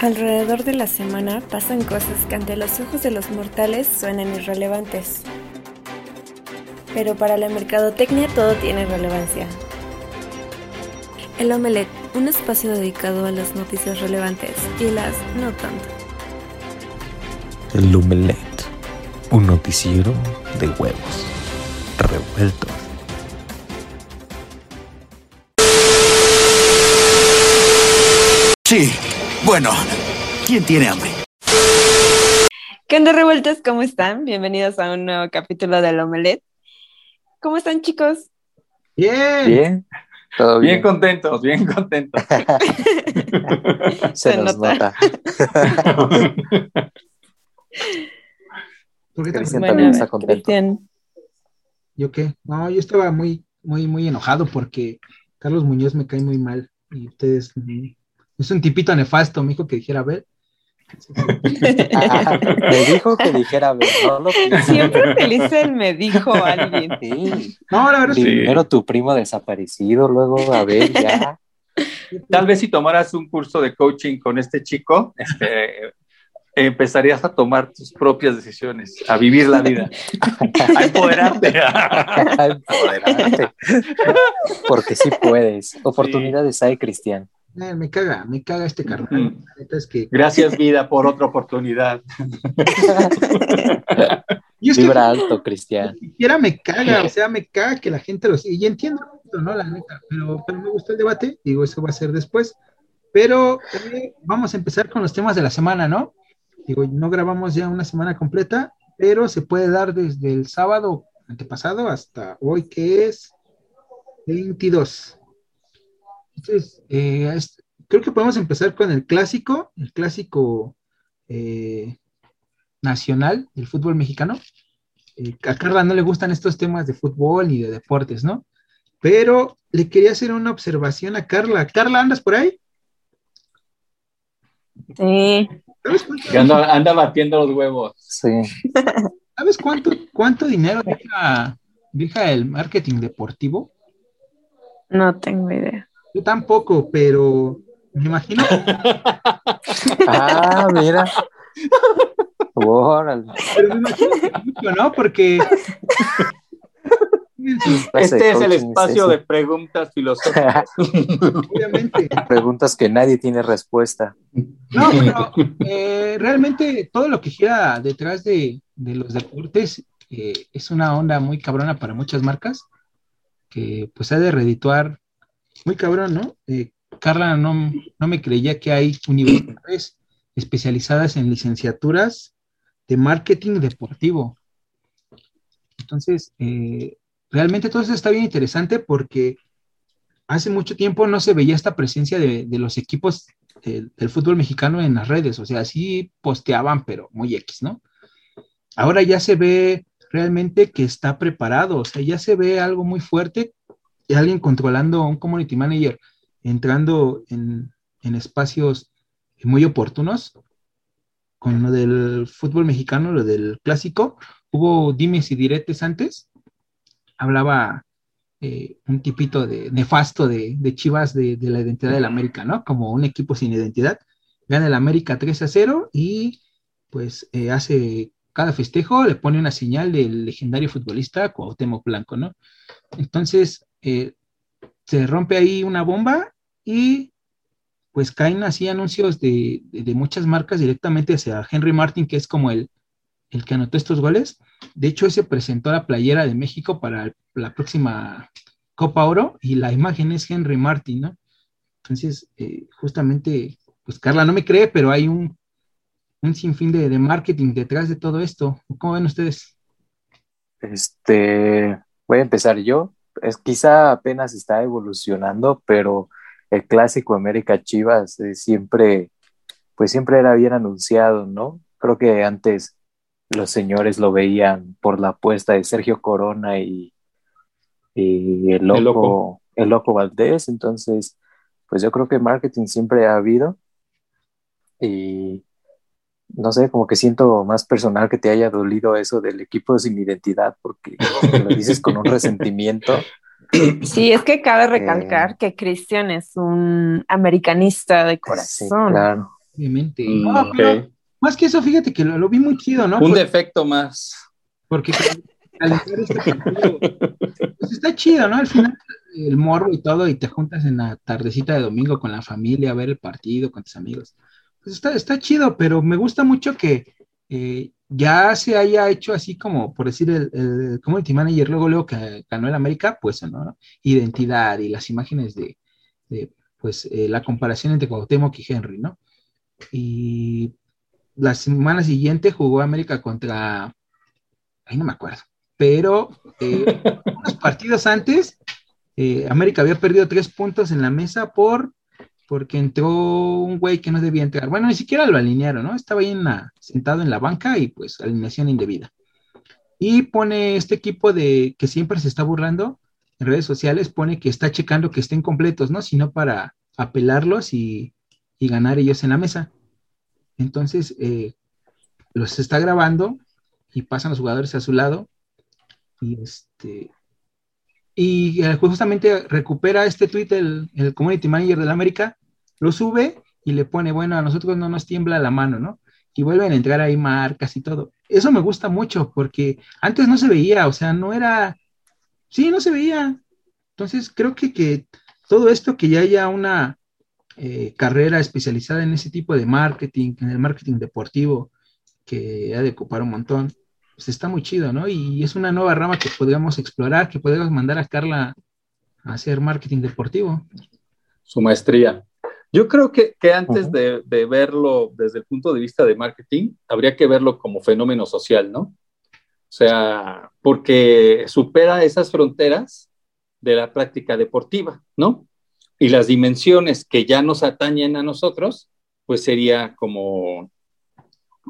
Alrededor de la semana pasan cosas que ante los ojos de los mortales suenan irrelevantes. Pero para la mercadotecnia todo tiene relevancia. El Omelette, un espacio dedicado a las noticias relevantes y las no tanto. El Omelette, un noticiero de huevos revueltos. Sí, bueno, ¿quién tiene hambre? ¿Qué onda revueltos? ¿Cómo están? Bienvenidos a un nuevo capítulo del Omelette. ¿Cómo están chicos? Bien. Bien. Todo Bien bien. contentos, bien contentos. Se, Se nos nota. nota. ¿Por qué Cristian Bueno, también está contento. Cristian. ¿Yo qué? No, yo estaba muy, muy, muy enojado porque Carlos Muñoz me cae muy mal y ustedes mm, es un tipito nefasto, me dijo que dijera a ver. Ah, me dijo que dijera, "Ve, no lo pienses". Siempre le dice el me dijo alguien. Sí. No, la verdad es que Primero tu primo desaparecido, luego a ver ya. Tal vez si tomaras un curso de coaching con este chico, este, empezarías a tomar tus propias decisiones, a vivir la vida, a empoderarte. A empoderarte. Porque sí puedes. Oportunidades hay, Cristian. Eh, me caga, me caga este carnal. Mm. La neta es que Gracias vida por otra oportunidad. y es que Vibra alto, Cristian. ni siquiera me caga, o sea, me caga que la gente lo siga. Y entiendo, ¿no? La neta, pero, pero me gustó el debate, digo, eso va a ser después. Pero eh, vamos a empezar con los temas de la semana, ¿no? Digo, no grabamos ya una semana completa, pero se puede dar desde el sábado antepasado hasta hoy, que es 22. Entonces, eh, es- creo que podemos empezar con el clásico, el clásico eh, nacional del fútbol mexicano. Eh, a Carla no le gustan estos temas de fútbol ni de deportes, ¿no? Pero le quería hacer una observación a Carla. Carla, ¿andas por ahí? Sí. ¿Sabes cuánto, Que anda, anda batiendo los huevos. Sí. ¿sabes cuánto, cuánto dinero deja, deja el marketing deportivo? No tengo idea. Yo tampoco, pero me imagino Ah, mira. Órale. Pero me imagino que mucho, ¿no? Porque. Este es el espacio ese. de preguntas filosóficas. Obviamente. Preguntas que nadie tiene respuesta. No, pero eh, realmente todo lo que gira detrás de, de los deportes eh, es una onda muy cabrona para muchas marcas que pues ha de redituar muy cabrón, ¿no? Eh, Carla no, no me creía que hay universidades especializadas en licenciaturas de marketing deportivo. Entonces, eh, realmente todo eso está bien interesante porque hace mucho tiempo no se veía esta presencia de, de los equipos del, fútbol mexicano en las redes, o sea, sí posteaban, pero muy X, ¿no? Ahora ya se ve realmente que está preparado, o sea, ya se ve algo muy fuerte alguien controlando un community manager, entrando en, en espacios muy oportunos. Con lo del fútbol mexicano, lo del clásico, hubo dimes y diretes antes. Hablaba eh, un tipito de nefasto de, de Chivas de, de la identidad del América, ¿no? Como un equipo sin identidad. Gana el América 3 a 0 y pues eh, hace cada festejo, le pone una señal del legendario futbolista Cuauhtémoc Blanco, ¿no? Entonces, eh, se rompe ahí una bomba y pues caen así anuncios de, de- muchas marcas directamente hacia Henry Martin, que es como el, el que anotó estos goles. De hecho, ese presentó la playera de México para la próxima Copa Oro y la imagen es Henry Martin, ¿no? Entonces, eh, justamente, pues Carla no me cree, pero hay un, un sinfín de, de marketing detrás de todo esto. ¿Cómo ven ustedes? Este, voy a empezar yo. Es quizá apenas está evolucionando, pero el clásico América Chivas eh, siempre, pues siempre era bien anunciado, ¿no? Creo que antes los señores lo veían por la apuesta de Sergio Corona y, y el loco, El Loco. el loco Valdés. Entonces, pues yo creo que marketing siempre ha habido. Y no sé, como que siento más personal que te haya dolido eso del equipo sin identidad, porque lo dices con un resentimiento. Sí, es que cabe Eh. recalcar que Cristian es un americanista de Sí, corazón. claro. Obviamente. Mm, No, ok. pero más que eso, fíjate que lo, lo vi muy chido, ¿no? Un defecto más. Porque al este partido, pues está chido, ¿no? Al final el morro y todo, y te juntas en la tardecita de domingo con la familia a ver el partido, con tus amigos. Pues está, está chido, pero me gusta mucho que eh, ya se haya hecho así como, por decir, el, el community manager, luego, luego que ganó el América, pues, ¿no? Identidad y las imágenes de, de, pues, eh, la comparación entre Cuauhtémoc y Henry, ¿no? Y la semana siguiente jugó América contra ahí no me acuerdo, pero eh, unos partidos antes, eh, América había perdido tres puntos en la mesa por porque entró un güey que no debía entrar. Bueno, ni siquiera lo alinearon, ¿no? Estaba ahí en la- sentado en la banca y pues alineación indebida. Y pone este equipo de que siempre se está burlando en redes sociales, pone que está checando que estén completos, ¿no? Sino para apelarlos y, y ganar ellos en la mesa. Entonces, eh, los está grabando y pasan los jugadores a su lado y este y eh, justamente recupera este tweet el, el community manager del América, lo sube y le pone, bueno, a nosotros no nos tiembla la mano, ¿no? Y vuelven a entrar ahí marcas y todo. Eso me gusta mucho porque antes no se veía, o sea, no era, sí, no se veía. Entonces creo que, que todo esto que ya haya una eh, carrera especializada en ese tipo de marketing, en el marketing deportivo, que ha de ocupar un montón, pues está muy chido, ¿no? Y es una nueva rama que podríamos explorar, que podríamos mandar a Carla a hacer marketing deportivo. su maestría. Yo creo que, que antes de, de verlo desde el punto de vista de marketing, habría que verlo como fenómeno social, ¿no? O sea, porque supera esas fronteras de la práctica deportiva, ¿no? Y las dimensiones que ya nos atañen a nosotros, pues sería como,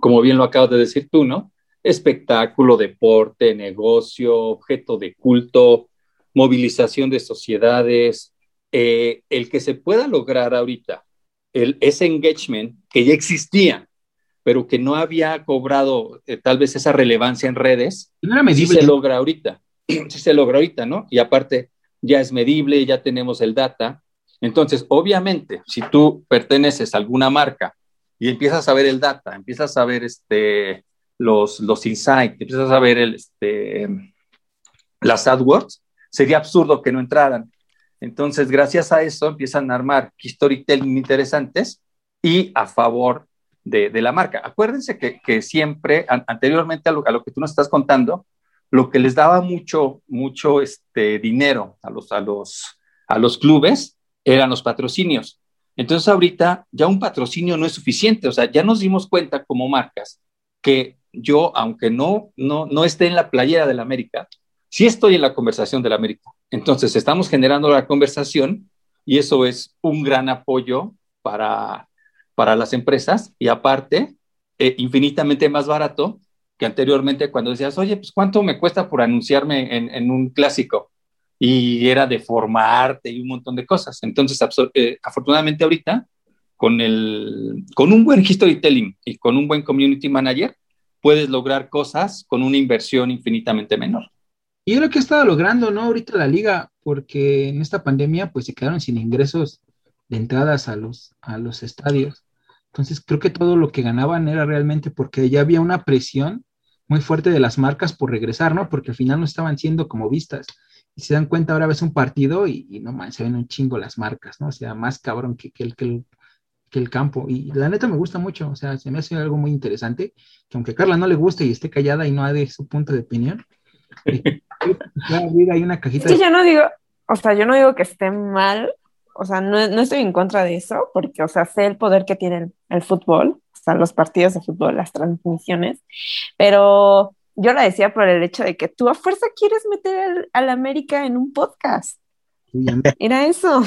como bien lo acabas de decir tú, ¿no? Espectáculo, deporte, negocio, objeto de culto, movilización de sociedades, eh, el que se pueda lograr ahorita, el, ese engagement que ya existía, pero que no había cobrado eh, tal vez esa relevancia en redes, No era sí medible. se logra ahorita, sí se logra ahorita, ¿no? Y aparte, ya es medible, ya tenemos el data. Entonces, obviamente, si tú perteneces a alguna marca y empiezas a ver el data, empiezas a ver este, los, los insights, empiezas a ver el, este, las AdWords, sería absurdo que no entraran. Entonces, gracias a eso empiezan a armar storytelling interesantes y a favor de, la marca. Acuérdense que, siempre, an anteriormente a lo, que tú nos estás contando, lo que les daba mucho, mucho este, dinero a los clubes eran los patrocinios. Entonces, ahorita ya un patrocinio no es suficiente. O sea, ya nos dimos cuenta como marcas que yo, aunque no, no, no esté en la playera del América, sí estoy en la conversación del América. Entonces, estamos generando la conversación y eso es un gran apoyo para, para las empresas y aparte, eh, infinitamente más barato que anteriormente cuando decías, oye, pues cuánto me cuesta por anunciarme en, en un clásico y era de formarte y un montón de cosas. Entonces, eh, afortunadamente ahorita, con, el, con un buen storytelling y con un buen community manager, puedes lograr cosas con una inversión infinitamente menor. Y es lo que ha estado logrando, ¿no? Ahorita la liga, porque en esta pandemia, pues se quedaron sin ingresos de entradas a los, a los estadios. Entonces, creo que todo lo que ganaban era realmente porque ya había una presión muy fuerte de las marcas por regresar, ¿no? Porque al final no estaban siendo como vistas. Y se dan cuenta, ahora ves un partido y, no man, se ven un chingo las marcas, ¿no? O sea, más cabrón que, que, el, que, el, que el campo. Y la neta me gusta mucho, o sea, se me hace algo muy interesante, que aunque Carla no le guste y esté callada y no de su punto de opinión, hay una cajita. Es que yo no digo, o sea, yo no digo que esté mal, o sea, no, no estoy en contra de eso, porque, o sea, sé el poder que tiene el, el fútbol, o sea, los partidos de fútbol, las transmisiones, pero yo la decía por el hecho de que tú a fuerza quieres meter al, al América en un podcast. Era eso.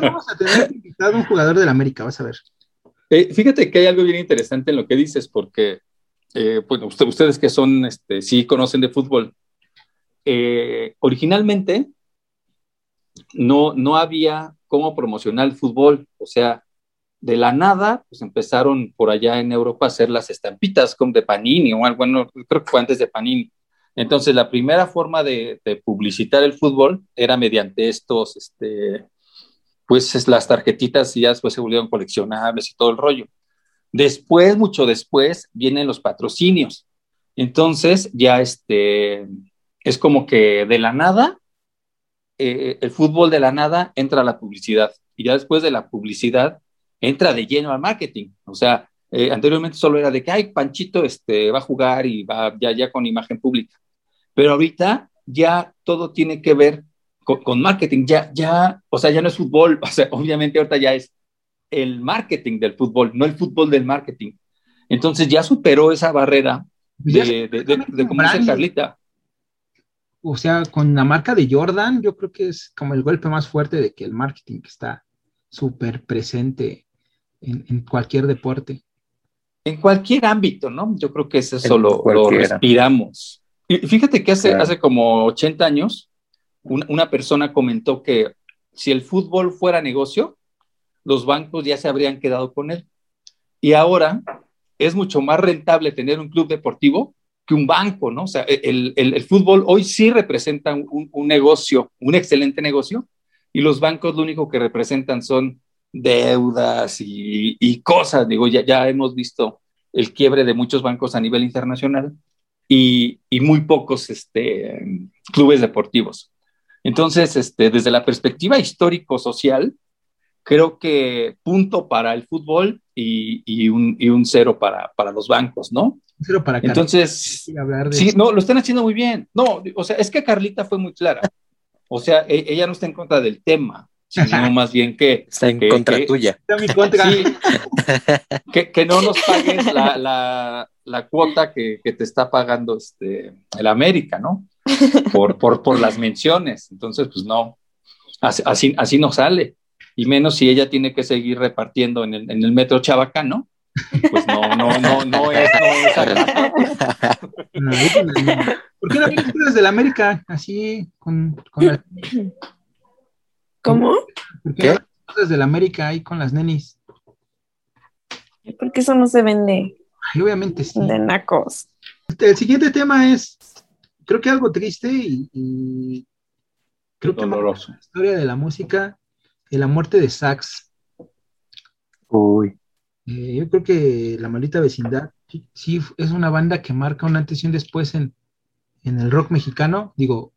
Vamos a tener invitado un jugador del América, vas a ver. Eh, fíjate que hay algo bien interesante en lo que dices, porque eh, bueno, usted, ustedes que son, este, sí conocen de fútbol, eh, originalmente no, no había cómo promocionar el fútbol, o sea, de la nada, pues empezaron por allá en Europa a hacer las estampitas como de Panini o algo, bueno, creo que fue antes de Panini. Entonces, la primera forma de, publicitar el fútbol era mediante estos, este, pues las tarjetitas ya después se volvieron coleccionables y todo el rollo. Después, mucho después, vienen los patrocinios. Entonces, ya este, es como que de la nada, eh, el fútbol de la nada entra a la publicidad. Y ya después de la publicidad, entra de lleno al marketing. O sea, eh, anteriormente solo era de que, ay, Panchito este, va a jugar y va ya, ya con imagen pública. Pero ahorita ya todo tiene que ver con, marketing. Ya, ya, o sea, ya no es fútbol. O sea, obviamente ahorita ya es el marketing del fútbol, no el fútbol del marketing. Entonces ya superó esa barrera de, de, de, como dice Carlita. O sea, con la marca de Jordan, yo creo que es como el golpe más fuerte de que el marketing está súper presente en, cualquier deporte. En cualquier ámbito, ¿no? Yo creo que eso lo, lo, respiramos. Y fíjate que hace, hace como 80 años, una persona comentó que si el fútbol fuera negocio, los bancos ya se habrían quedado con él. Y ahora es mucho más rentable tener un club deportivo que un banco, ¿no? O sea, el, el, fútbol hoy sí representa un, un, negocio, un excelente negocio, y los bancos lo único que representan son deudas y, y cosas. Digo, ya, ya hemos visto el quiebre de muchos bancos a nivel internacional y, y muy pocos este, clubes deportivos. Entonces, este, desde la perspectiva histórico-social, creo que punto para el fútbol y, y, un, y un, cero para, para, los bancos, ¿no? Cero para Entonces, sí, no, lo están haciendo muy bien. No, o sea, es que Carlita fue muy clara. O sea, e, ella no está en contra del tema, sino más bien que... Está en contra tuya. Está en mi contra. Sí, que, que, no nos pagues la, la, la cuota que, que, te está pagando este, el América, ¿no? Por, por, por las menciones. Entonces, pues no, así, así no sale y menos si ella tiene que seguir repartiendo en el, en el metro Chabacán, ¿no? Pues no, no, no, no es, no es ¿Por qué no vienes desde la América así con, con la... ¿Cómo? ¿Por qué, ¿Qué? desde la América ahí con las nenis? Porque eso no se vende. Ay, obviamente sí. De nacos. Este, el siguiente tema es, creo que algo triste y, y creo que la historia de la música la muerte de Sax. Uy. Eh, yo creo que La Maldita Vecindad sí, es una banda que marca una antes y un después en, el rock mexicano. Digo,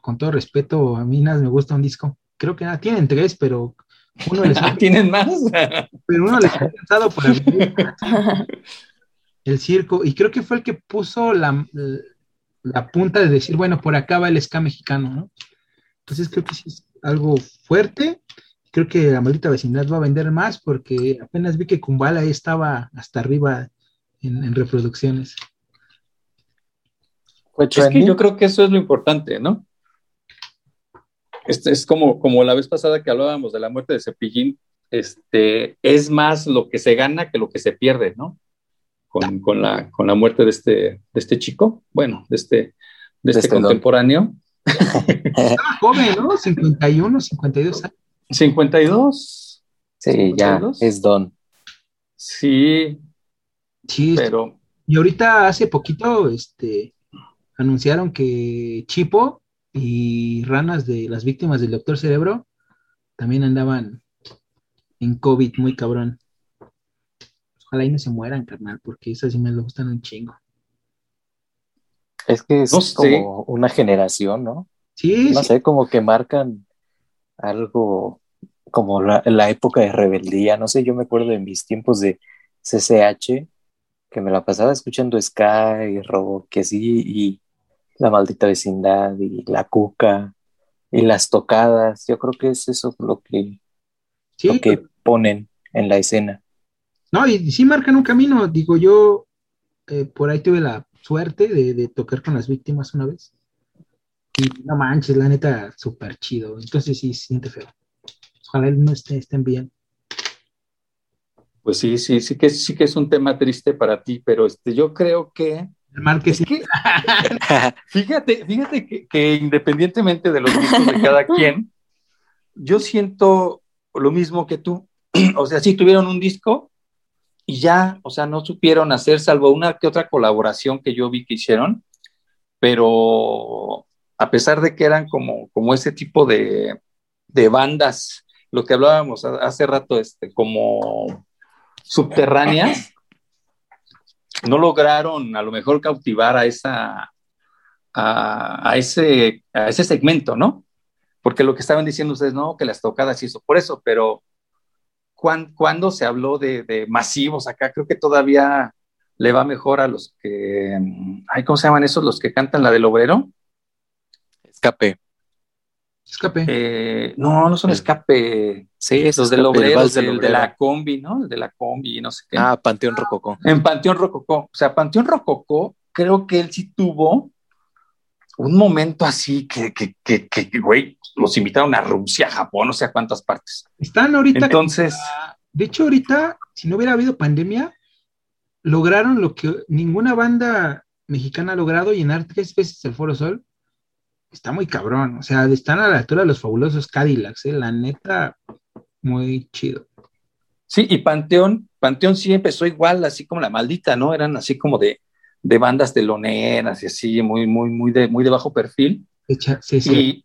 con todo respeto, a mí nada me gusta un disco. Creo que nada, tienen tres, pero uno les ha, ¿Tienen más? pero uno les ha pensado por el, el circo. Y creo que fue el que puso la, la punta de decir, bueno, por acá va el ska mexicano, ¿no? Entonces creo que sí es algo fuerte. Creo que la maldita vecindad va a vender más porque apenas vi que Kumbala estaba hasta arriba en, reproducciones. Es que yo creo que eso es lo importante, ¿no? Este es como, como la vez pasada que hablábamos de la muerte de Cepillín, este, es más lo que se gana que lo que se pierde, ¿no? Con, con, la, con la muerte de este, de este chico, bueno, de este, de este, este contemporáneo. Estaba joven, ¿no? 51, 52 años. 52. Sí, ya es don. Sí. Sí, pero. Y ahorita hace poquito, este, anunciaron que Chipo y ranas de las víctimas del Doctor Cerebro también andaban en COVID muy cabrón. Ojalá y no se mueran, carnal, porque esas sí me gustan un chingo. Es que es como una generación, ¿no? Sí. No sé, como que marcan algo como la, época de rebeldía. No sé, yo me acuerdo de mis tiempos de CCH, que me la pasaba escuchando Sky, Robo, que sí, y La Maldita Vecindad, y La Cuca, y las tocadas. Yo creo que es eso lo que, lo que ponen en la escena. No, y, sí marcan un camino. Digo, yo eh, por ahí tuve la suerte de, tocar con las víctimas una vez. Y no manches, la neta, súper chido. Entonces sí, siente feo. Ojalá no esté, estén bien. Pues sí, sí, sí que, sí que es un tema triste para ti, pero este, yo creo que... El que, fíjate, fíjate que, que, independientemente de los gustos de cada quien, yo siento lo mismo que tú. o sea, sí tuvieron un disco, y ya, o sea, no supieron hacer, salvo una que otra colaboración que yo vi que hicieron, pero a pesar de que eran como, como ese tipo de, de bandas lo que hablábamos hace rato, este, como subterráneas, no lograron a lo mejor cautivar a esa a, ese, a ese segmento, ¿no? Porque lo que estaban diciendo ustedes, no, que las tocadas y por eso, pero cuando se habló de, masivos acá? Creo que todavía le va mejor a los que, ay, ¿cómo se llaman esos? Los que cantan la del obrero. Escape. Escape. Eh, no, no son escape. Sí, esos del obrero, el de la combi, ¿no? El de la combi, no sé qué. Ah, Panteón Rococó. En Panteón Rococó. O sea, Panteón Rococó, creo que él sí tuvo un momento así que, que, que, que, güey, los invitaron a Rusia, Japón, no sé a cuántas partes. Están ahorita. Entonces. De hecho, ahorita, si no hubiera habido pandemia, lograron lo que ninguna banda mexicana ha logrado, llenar tres veces el Foro Sol. Está muy cabrón. O sea, están a la altura de los fabulosos Cadillacs, ¿eh? la neta, muy chido. Sí, y Panteón, Panteón sí empezó igual, así como la maldita, ¿no? Eran así como de de bandas teloneras y así, muy, muy, muy de, muy de bajo perfil. Sí, sí.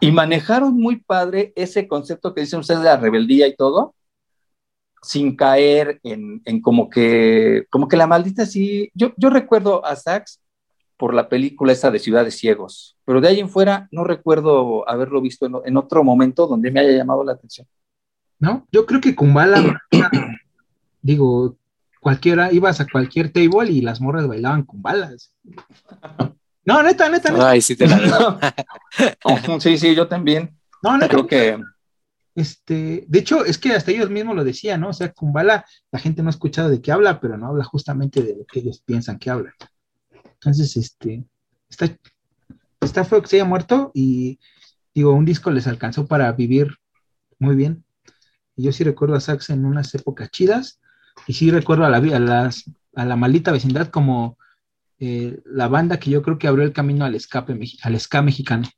Y, manejaron muy padre ese concepto que dicen ustedes de la rebeldía y todo, sin caer en, en como que, como que la maldita sí. Yo, yo recuerdo a Sax por la película esa de Ciudades Ciegos, pero de ahí en fuera no recuerdo haberlo visto en, en otro momento donde me haya llamado la atención. No, yo creo que Kumbala, digo, cualquiera, ibas a cualquier table y las morras bailaban con balas. No, neta, neta, neta. Ay, sí te la sí, sí, yo también. No, neta. Creo que. Este, de hecho, es que hasta ellos mismos lo decían, ¿no? O sea, Kumbala, la gente no ha escuchado de qué habla, pero no habla justamente de lo que ellos piensan que habla. Entonces, este, está, está feo que se haya muerto y, digo, un disco les alcanzó para vivir muy bien. Y yo sí recuerdo a Sax en unas épocas chidas y sí recuerdo a la, a las, a la maldita vecindad como eh, la banda que yo creo que abrió el camino al escape al ska mexicano.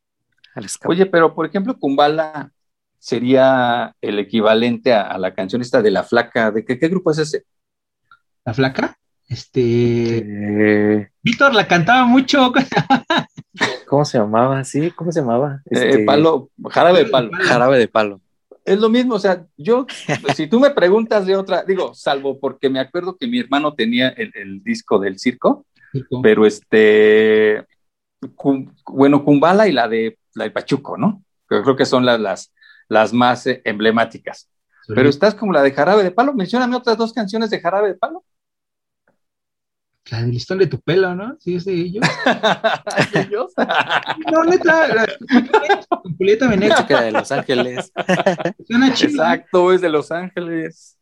Oye, pero por ejemplo, Kumbala sería el equivalente a, la canción esta de La Flaca. ¿De qué, grupo es ese? ¿La Flaca? Este. Eh, Víctor la cantaba mucho. ¿Cómo se llamaba? Sí, ¿cómo se llamaba? Eh, este... palo, jarabe de palo. Jarabe de palo es lo mismo, o sea, yo, si tú me preguntas de otra, digo, salvo porque me acuerdo que mi hermano tenía el, disco del circo, pero este, bueno, Kumbala y la de, la de Pachuco, ¿no? Creo que son las, las, las más eh, emblemáticas. Pero estás como la de Jarabe de Palo, mencióname otras dos canciones de Jarabe de Palo. La del listón de tu pelo, ¿no? Sí, es de ellos. ellos? no, neta, Julieta Venegas. Chica de Los Ángeles. Exacto, es de Los Ángeles.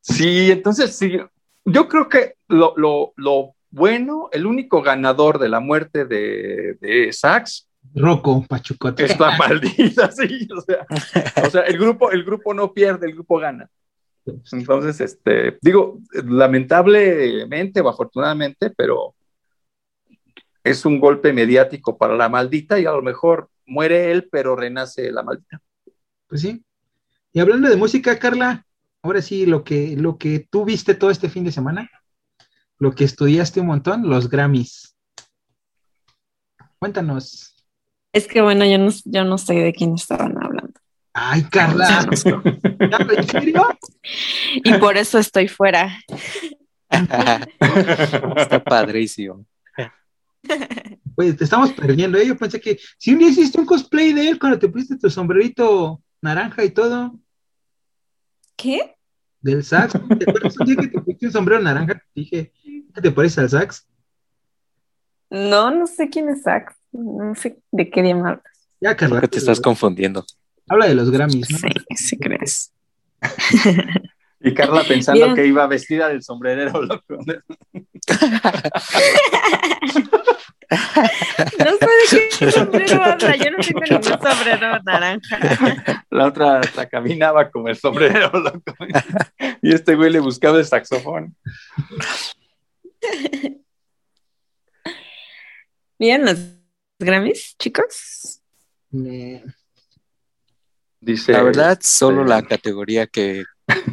Sí, entonces sí, yo creo que lo, lo, lo bueno, el único ganador de la muerte de, de Sax Rocco Pachucote. Es la maldita, sí. O sea, o sea, el, grupo, el grupo no pierde, el grupo gana. Entonces, este, digo, lamentablemente o afortunadamente, pero es un golpe mediático para la maldita y a lo mejor muere él, pero renace la maldita. Pues sí. Y hablando de música, Carla, ahora sí, lo que, lo que tú viste todo este fin de semana, lo que estudiaste un montón, los Grammys. Cuéntanos. Es que bueno, yo no, yo no sé de quién estaban hablando. Ay, Carla. ¿En serio? Y por eso estoy fuera. Está padrísimo. Pues te estamos perdiendo, ¿eh? Yo pensé que si un día hiciste un cosplay de él cuando te pusiste tu sombrerito naranja y todo. ¿Qué? Del sax. ¿Te acuerdas un día que te pusiste un sombrero naranja? Te dije, ¿qué te parece al sax? No, no sé quién es sax. No sé de qué día me hablas. Ya, Carla. Creo que te estás confundiendo. Habla de los Grammys, ¿no? Sí, sí crees. Y Carla pensando que iba vestida del sombrerero loco. no sé de qué sombrero habla, yo no tengo ningún sombrero naranja. La otra la caminaba como el sombrero loco. Y este güey le buscaba el saxofón. Bien, los Grammys, chicos. Dice, la verdad, solo la categoría que,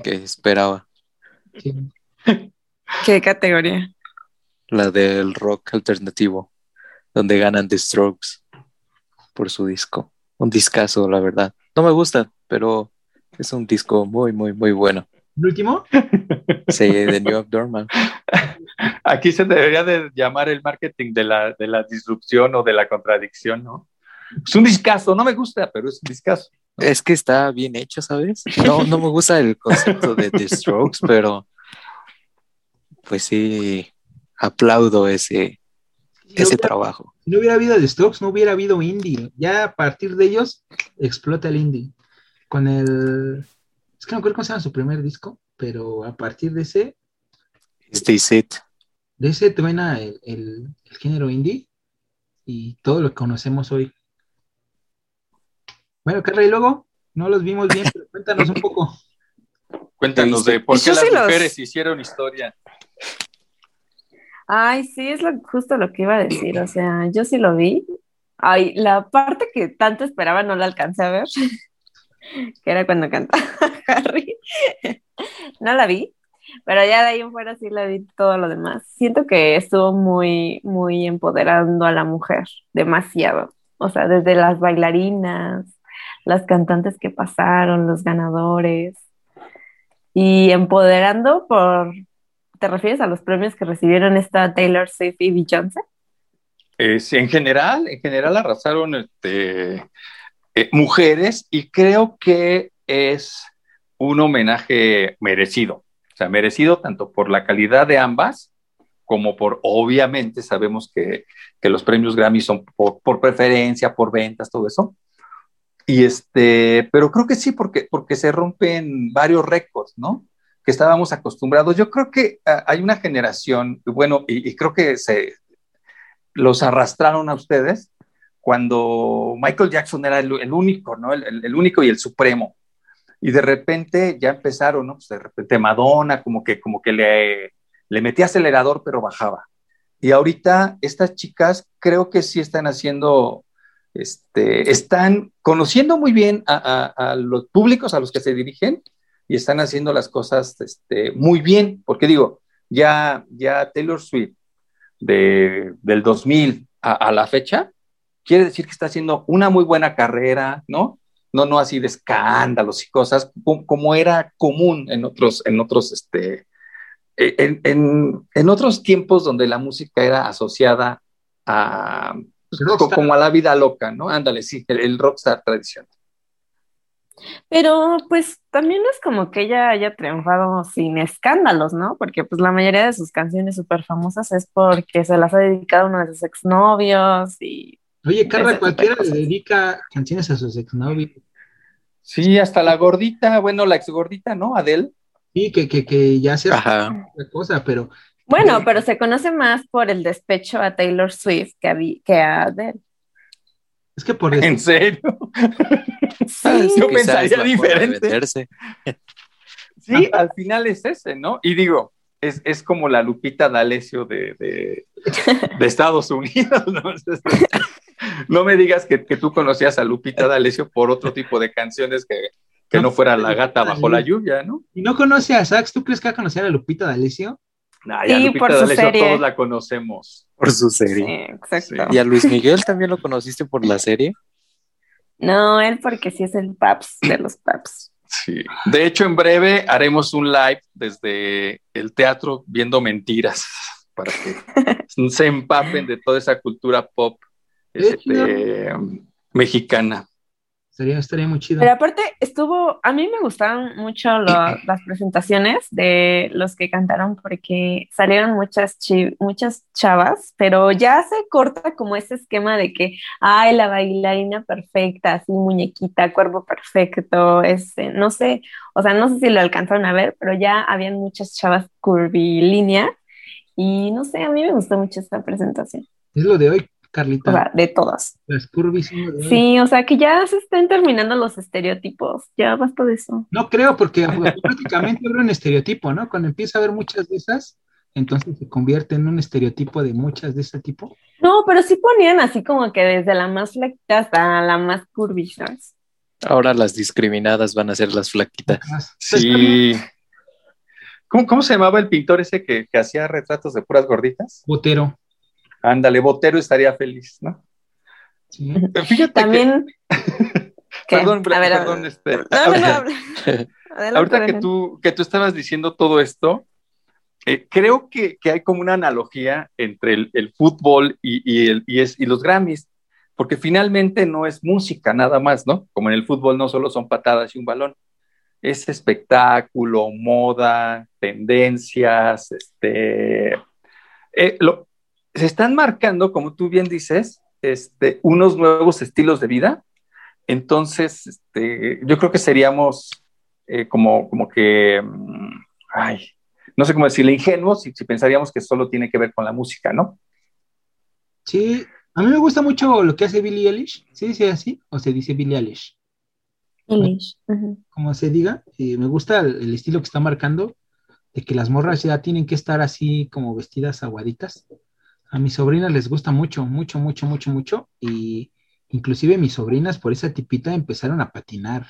esperaba. ¿Qué categoría? La del rock alternativo, donde ganan The Strokes por su disco. Un discazo, la verdad. No me gusta, pero es un disco muy, muy, muy bueno. ¿El último? Sí, de New Dorman. Aquí se debería de llamar el marketing de la, de la disrupción o de la contradicción, ¿no? Es un discazo, no me gusta, pero es un discazo. Es que está bien hecho, ¿sabes? No, no me gusta el concepto de The Strokes, pero pues sí, aplaudo ese, ese trabajo. Si no hubiera habido The Strokes, no hubiera habido indie. Ya a partir de ellos explota el indie. Con el. Es que no recuerdo cómo se llama su primer disco, pero a partir de ese, Stay It. de ese truena el, el- el género indie y todo lo que conocemos hoy. Bueno, Carla, y luego no los vimos bien, pero cuéntanos un poco. Cuéntanos de por qué las sí los- mujeres hicieron historia. Ay, sí, es lo- justo lo que iba a decir. O sea, yo sí lo vi. Ay, la parte que tanto esperaba no la alcancé a ver, que era cuando cantaba Harry. No la vi, pero ya de ahí en fuera sí la vi todo lo demás. Siento que estuvo muy, muy empoderando a la mujer, demasiado. O sea, desde las bailarinas, las cantantes que pasaron, los ganadores, y empoderando por, ¿te refieres a los premios que recibieron esta Taylor Swift y Beyoncé? Eh, en general, en general arrasaron este, eh, mujeres y creo que es un homenaje merecido. O sea, merecido tanto por la calidad de ambas como por, obviamente, sabemos que, que los premios Grammy son por, por preferencia, por ventas, todo eso. Y este, pero creo que sí, porque, porque se rompen varios récords, ¿no? Que estábamos acostumbrados. Yo creo que ah, hay una generación, bueno, y, y creo que se los arrastraron a ustedes cuando Michael Jackson era el, el único, ¿no? El, el- el único y el supremo. Y de repente ya empezaron, ¿no? Pues de repente Madonna como que, como que le, le metía acelerador, pero bajaba. Y ahorita estas chicas creo que sí están haciendo, este, están conociendo muy bien a, los públicos a los que se dirigen y están haciendo las cosas este, muy bien, porque digo, ya, ya Taylor Swift de, del 2000 a, a la fecha, quiere decir que está haciendo una muy buena carrera, ¿no? No, no así de escándalos y cosas, como, como era común en otros, en otros, este, en, en, en otros tiempos donde la música era asociada a, Rockstar. como a la vida loca, ¿no? Ándale, sí, el, el rockstar tradicional. Pero pues también no es como que ella haya triunfado sin escándalos, ¿no? Porque pues la mayoría de sus canciones súper famosas es porque se las ha dedicado a uno de sus exnovios y Oye, Carla, cualquiera le dedica canciones a sus exnovios. Sí, hasta la gordita, bueno, la ex gordita, ¿no? Adele. Sí, que, que, que ya sea Ajá. otra cosa, pero bueno, pero se conoce más por el despecho a Taylor Swift que a, Vi- que a Adele. es que por eso. ¿En serio? Sí, yo pensaría diferente. Sí, al final es ese, ¿no? Y digo, es, es como la Lupita D'Alessio de, de, de Estados Unidos, ¿no? Entonces, no me digas que, que tú conocías a Lupita D'Alessio por otro tipo de canciones que, que no fuera La gata bajo la lluvia, ¿no? Si no conoce a Sax, ¿tú crees que va a conocer a Lupita D'Alessio? Nah, ya Sí, Lupita por su D'Alessio serie. todos la conocemos. Por su sí, serie. exacto. ¿Y a Luis Miguel también lo conociste por la serie? No, él porque sí es el paps de los paps. Sí. De hecho, en breve haremos un live desde el teatro viendo mentiras para que se empapen de toda esa cultura pop este, mexicana. Estaría, estaría muy chido. Pero aparte estuvo, a mí me gustaron mucho lo- las presentaciones de los que cantaron porque salieron muchas, chi- muchas chavas, pero ya se corta como ese esquema de que, ay, la bailarina perfecta, así muñequita, cuerpo perfecto, este, no sé, o sea, no sé si lo alcanzaron a ver, pero ya habían muchas chavas curvilínea y no sé, a mí me gustó mucho esta presentación, Es lo de hoy, o Carlita. sea, de todas. Las curvis hoy. Sí, o sea, que ya se están terminando los estereotipos, ya basta de eso. No creo, porque prácticamente era un estereotipo, ¿no? Cuando empieza a haber muchas de esas, entonces se convierte en un estereotipo de muchas de ese tipo. No, pero sí ponían así como que desde la más flaquita hasta la más curvy, ¿sabes? Ahora las discriminadas van a ser las flaquitas. Más. Sí. ¿Cómo, cómo se llamaba el pintor ese que, que hacía retratos de puras gorditas? Botero. Ándale, Botero estaría feliz, ¿no? Sí. Fíjate También, que. Perdón, A ver, a ver. este, No, no, no. ahorita- Adelante, ahorita que tú, que tú estabas diciendo todo esto, eh, creo que, que hay como una analogía entre el, el fútbol y, y el- y es, y los Grammys, porque finalmente no es música nada más, ¿no? Como en el fútbol no solo son patadas y un balón, es espectáculo, moda, tendencias, este, eh, lo- se están marcando, como tú bien dices, este, unos nuevos estilos de vida. Entonces, este, yo creo que seríamos eh, como, como que, mm, ay, no sé cómo decirle, ingenuos si, si pensaríamos que solo tiene que ver con la música, ¿no? Sí, a mí me gusta mucho lo que hace Billie Eilish. ¿Sí dice así? ¿O se dice Billie Eilish? English. Ujú. Como se diga. eh, me gusta el, el estilo que está marcando, de que las morras ya tienen que estar así como vestidas aguaditas. A mis sobrinas les gusta mucho, mucho, mucho, mucho, mucho. Y inclusive mis sobrinas por esa tipita empezaron a patinar.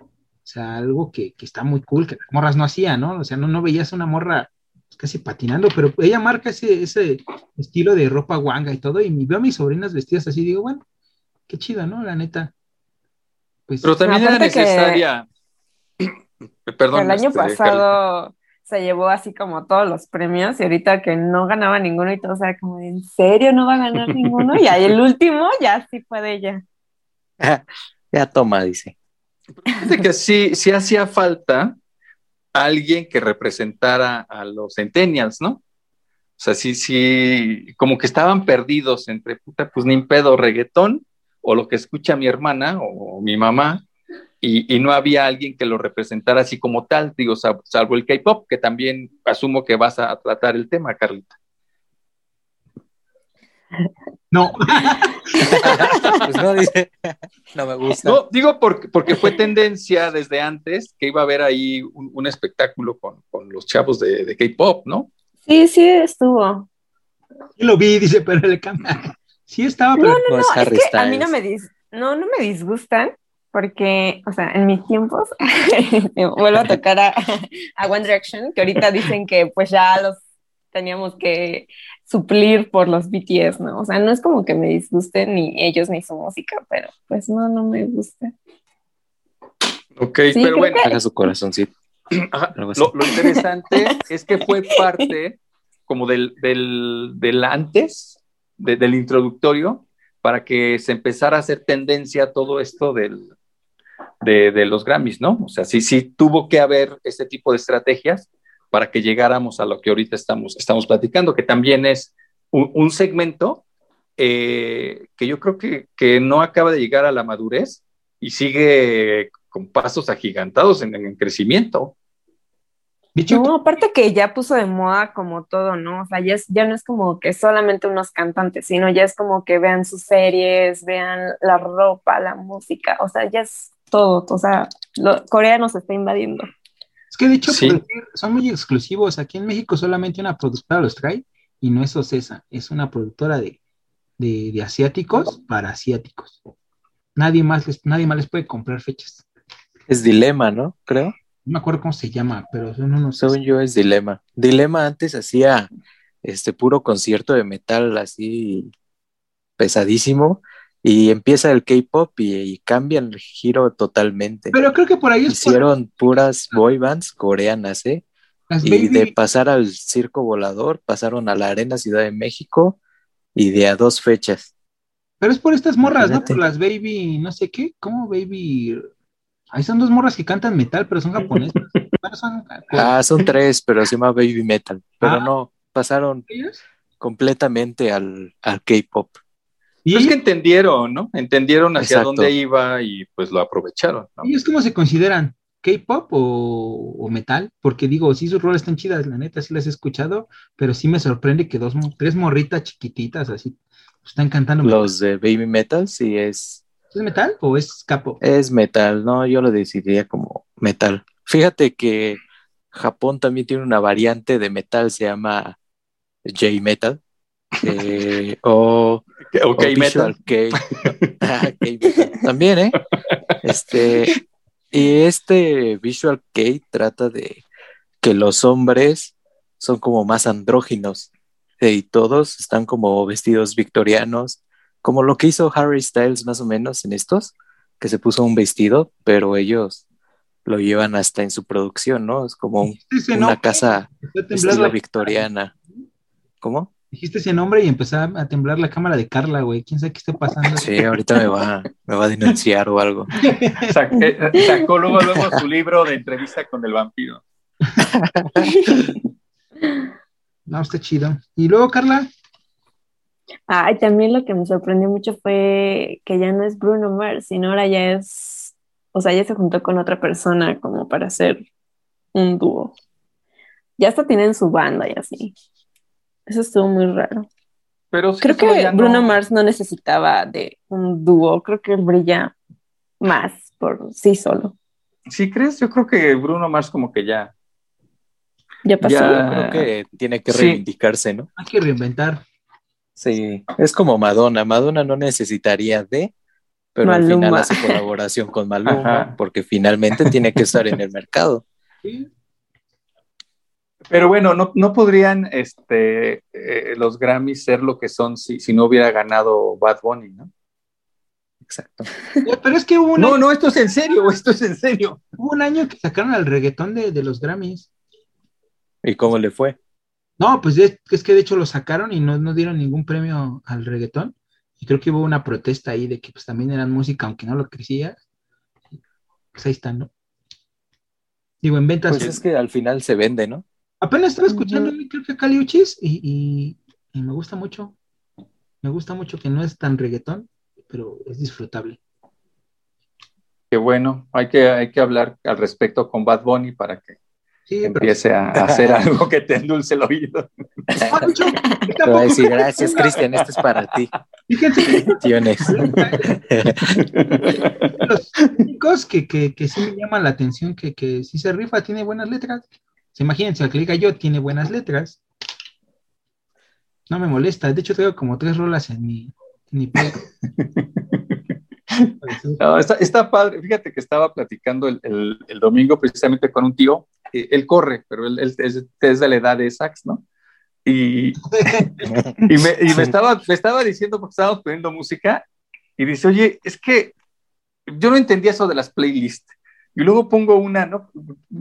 O sea, algo que, que está muy cool, que las morras no hacían, ¿no? O sea, no, no veías una morra casi patinando, pero ella marca ese, ese estilo de ropa guanga y todo, y veo a mis sobrinas vestidas así, digo, bueno, qué chido, ¿no? La neta. Pues, Pero también era aparte que- necesaria. Perdón. el año este, pasado se llevó así como todos los premios y ahorita que no ganaba ninguno y todo, o sea, como, ¿en serio no va a ganar ninguno? Y ahí el último ya sí fue de ella. ya toma, dice. Fíjate que sí, sí hacía falta alguien que representara a los centennials, ¿no? O sea, sí, sí, como que estaban perdidos entre puta, pues ni pedo, reggaetón, o lo que escucha mi hermana o, mi mamá, y, y no había alguien que lo representara así como tal, digo, sal- salvo el K-pop, que también asumo que vas a tratar el tema, Carlita. no, Pues no, dice, no me gusta. No, digo porque, porque fue tendencia desde antes que iba a haber ahí un, un espectáculo con, con los chavos de, de K-pop, ¿no? Sí, sí estuvo. yo lo vi, dice, pero le cambia. Sí estaba, pero no, es No, Harry es que a mí no me dis- no, no me disgustan porque, o sea, en mis tiempos vuelvo a tocar a, a One Direction, que ahorita dicen que pues ya los teníamos que suplir por los BTS, ¿no? O sea, no es como que me disgusten ni ellos ni su música, pero pues no, no me gusta. Ok, Sí, pero bueno, Haga su corazoncito. ajá, lo, lo interesante es que fue parte como del, del, del antes, de- del introductorio, para que se empezara a hacer tendencia todo esto del, de, de los Grammys, ¿no? O sea, sí, sí tuvo que haber este tipo de estrategias para que llegáramos a lo que ahorita estamos, estamos platicando, que también es un, un segmento eh, que yo creo que, que no acaba de llegar a la madurez y sigue con pasos agigantados en, en crecimiento. No, aparte que ya puso de moda como todo, ¿no? O sea, ya, es- ya no es como que solamente unos cantantes, sino ya es como que vean sus series, vean la ropa, la música, o sea, ya es todo, o sea, lo- Corea nos está invadiendo. es que de hecho Sí. decir, son muy exclusivos. Aquí en México solamente una productora los trae y no es Ocesa, es una productora de, de, de asiáticos para asiáticos. Nadie más, les, nadie más les puede comprar fechas. Es Dilema, ¿no? Creo. No me acuerdo cómo se llama, pero son unos... Según yo es Dilema. Dilema antes hacía este puro concierto de metal así pesadísimo y empieza el K-pop y, y cambian el giro totalmente. Pero creo que por ahí es por Hicieron puras boy bands coreanas, ¿eh? las Y baby, de pasar al circo volador, pasaron a la Arena Ciudad de México y de a dos fechas. pero es por estas morras, ¿no? Por las baby, no sé qué, ¿cómo baby? Ahí son dos morras que cantan metal, pero son japonesas. Bueno, son Ah, son tres, pero se llama Baby Metal. Pero Ah. no, pasaron completamente al, al K-pop. Y Es que entendieron, ¿no? Entendieron hacia Exacto. dónde iba y pues lo aprovecharon, ¿no? ellos cómo se consideran? ¿K-pop o, o metal? Porque digo, sí, sus rolas están chidas, la neta, sí las he escuchado, pero sí me sorprende que dos, tres morritas chiquititas así están cantando. Los de Baby Metal sí es, ¿Es metal o es capo? es metal, no, yo lo decidiría como metal. Fíjate que Japón también tiene una variante de metal, se llama J-Metal. Eh, o Ok, o metal. Visual K. Ah, K-Metal. También, ¿eh? Este, y este Visual K trata de que los hombres son como más andróginos eh, y todos están como vestidos victorianos, como lo que hizo Harry Styles más o menos en estos, que se puso un vestido, pero ellos lo llevan hasta en su producción, ¿no? Es como un- una casa estilo victoriana. ¿Cómo? Dijiste ese nombre y empezó a temblar la cámara de Carla, güey. ¿Quién sabe qué está pasando? Sí, ahorita me va, me va a denunciar o algo. Sac- eh, Sacó luego, luego su libro de entrevista con el vampiro. No, está chido. Y luego, Carla, Ay, también lo que me sorprendió mucho fue que ya no es Bruno Mars, sino ahora ya es, o sea, ya se juntó con otra persona como para hacer un dúo. Ya hasta tienen su banda y así. Eso estuvo muy raro. Pero sí, Creo que ya no- Bruno Mars no necesitaba de un dúo, creo que él brilla más por sí solo. ¿Sí crees? Yo creo que Bruno Mars como que ya. Ya pasó. Ya. Creo que tiene que Sí. reivindicarse, ¿no? hay que reinventar. Sí, es como Madonna. Madonna no necesitaría de, pero al final hace colaboración con Maluma, Ajá. porque finalmente tiene que estar en el mercado. Sí. Pero bueno, no, no podrían este, eh, los Grammys ser lo que son si, si no hubiera ganado Bad Bunny, ¿no? Exacto. Pero es que hubo un, No, año, no, esto es en serio, esto es en serio. hubo un año que sacaron al reggaetón de, de los Grammys. ¿Y cómo le fue? No, pues es, es que de hecho lo sacaron y no, no dieron ningún premio al reggaetón. Y creo que hubo una protesta ahí de que pues también eran música, aunque no lo crecía. Pues ahí están, ¿no? Digo, en ventas. Pues es que al final se vende, ¿no? Apenas estaba escuchando, Ujú. creo que a Caliuchis y, y, y me gusta mucho. Me gusta mucho que no es tan reggaetón, pero es disfrutable. Qué bueno, hay que, hay que hablar al respecto con Bad Bunny para que Sí, pero empiece a hacer algo que te endulce el oído. Ah, Te voy a decir, gracias, Cristian, esto es para ti. Fíjense los únicos que, que, que sí me llaman la atención, que, que sí se rifa, tiene buenas letras. Se imagínense, al que diga yo, tiene buenas letras. No me molesta. De hecho, tengo como tres rolas en mi, en mi. No, está, está padre. Fíjate que estaba platicando el, el- el domingo precisamente con un tío. Eh, Él corre, pero él, él es, es de la edad de Sax, ¿no? Y, y, me, y me estaba, me estaba diciendo, porque estábamos poniendo música, y dice, oye, es que yo no entendía eso de las playlists. Y luego pongo una, ¿no?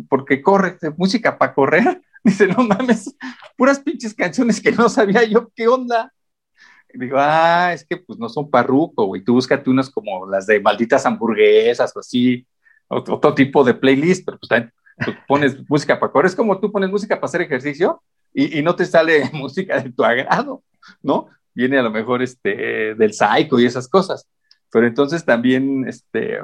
Porque corre, música para correr. Dice, no mames, puras pinches canciones que no sabía yo qué onda. Y digo, ah, es que pues no son parruco, güey. Tú búscate unas como las de malditas hamburguesas o así, otro, otro tipo de playlist, pero pues también tú pones música para correr. Es como tú pones música para hacer ejercicio y, y no te sale música de tu agrado, ¿no? Viene a lo mejor este, del psycho y esas cosas. Pero entonces también, este,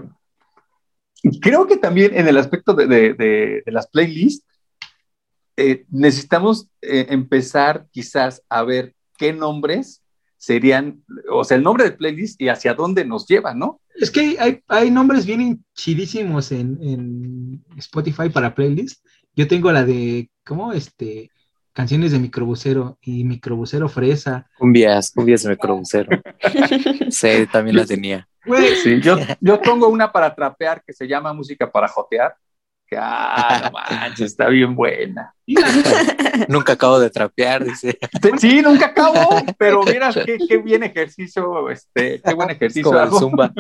creo que también en el aspecto de, de, las playlists, eh, necesitamos eh, empezar quizás a ver qué nombres serían, o sea, el nombre de playlist y hacia dónde nos lleva, ¿no? Es que hay, hay nombres bien chidísimos en, en Spotify para playlist. Yo tengo la de, ¿cómo? Este, canciones de microbusero y microbusero fresa. Cumbias, cumbias de microbusero. Sí, también la tenía. Sí, yo, yo tengo una para trapear que se llama Música para Jotear, ah, no manches, está bien buena. Nunca acabo de trapear, dice. Sí, nunca acabo, pero mira qué, qué bien ejercicio, este, qué buen ejercicio como el. Zumba.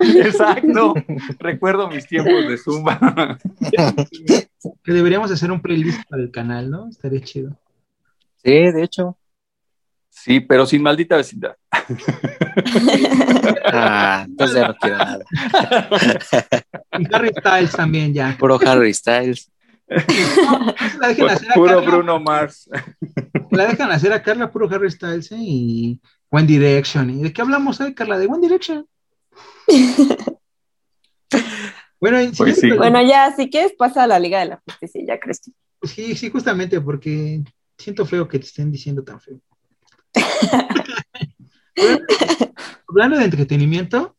Exacto, recuerdo mis tiempos de Zumba. que deberíamos hacer un playlist para el canal, ¿no? Estaría chido. Sí, de hecho. Sí, pero sin maldita vecindad. Ah, entonces ya no quiero nada. Y Harry Styles también ya. Puro Harry Styles. La dejen hacer a Puro Carla, Bruno Mars. la dejan hacer a Carla, puro Harry Styles ¿eh? y One Direction. ¿Y de qué hablamos hoy, Carla? De One Direction. Bueno, Pues sí. Bueno, ya, si quieres, pasa a la Liga de la Justicia, ya, Cristian. Sí, sí, justamente porque siento feo que te estén diciendo tan feo. Hablando de entretenimiento,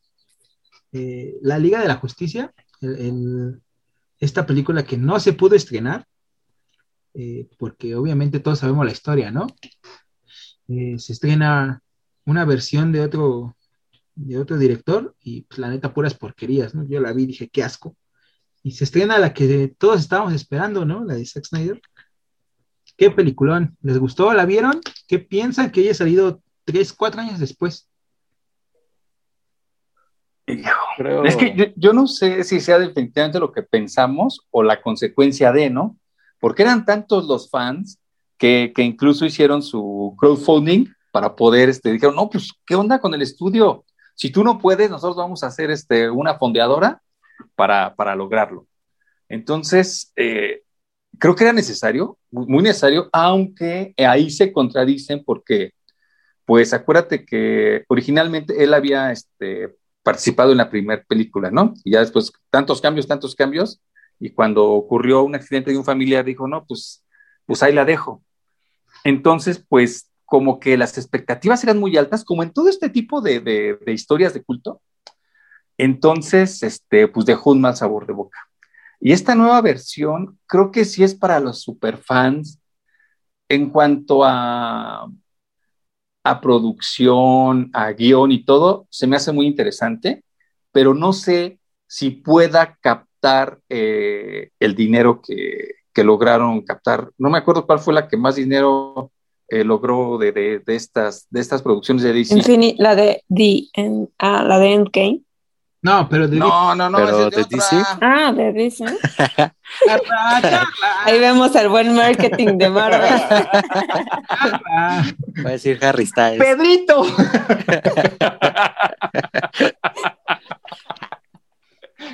eh, la Liga de la Justicia, esta película que no se pudo estrenar, eh, porque obviamente todos sabemos la historia, ¿no? Eh, se estrena una versión de otro, de otro director y pues, la neta puras porquerías, ¿no? Yo la vi y dije, qué asco. Y se estrena la que todos estábamos esperando, ¿no? La de Zack Snyder. Qué peliculón. ¿Les gustó? ¿La vieron? ¿Qué piensan que haya salido tres, cuatro años después? Creo... Es que yo, yo no sé si sea definitivamente lo que pensamos o la consecuencia de, ¿no? Porque eran tantos los fans que, que incluso hicieron su crowdfunding para poder, este, dijeron, no, pues, ¿qué onda con el estudio? Si tú no puedes, nosotros vamos a hacer este, una fondeadora para, para lograrlo. Entonces, eh, creo que era necesario, muy necesario, aunque ahí se contradicen porque, pues acuérdate que originalmente él había este, participado en la primera película, ¿no? Y ya después, tantos cambios, tantos cambios, y cuando ocurrió un accidente de un familiar, dijo, no, pues, pues ahí la dejo. Entonces, pues como que las expectativas eran muy altas, como en todo este tipo de, de- de historias de culto. Entonces, este, pues dejó un mal sabor de boca. Y esta nueva versión creo que sí es para los superfans en cuanto a, a producción, a guion y todo, se me hace muy interesante, pero no sé si pueda captar eh, el dinero que, que lograron captar. No me acuerdo cuál fue la que más dinero eh, logró de, de- estas, de estas producciones de DC. Infini- la de The la de Endgame. No, pero de No, no, no, Pero es de. DC. Ah, de DC. Carla, Carla, Ahí vemos el buen marketing de Marvel. Carla. Va a decir Harry Styles. Pedrito.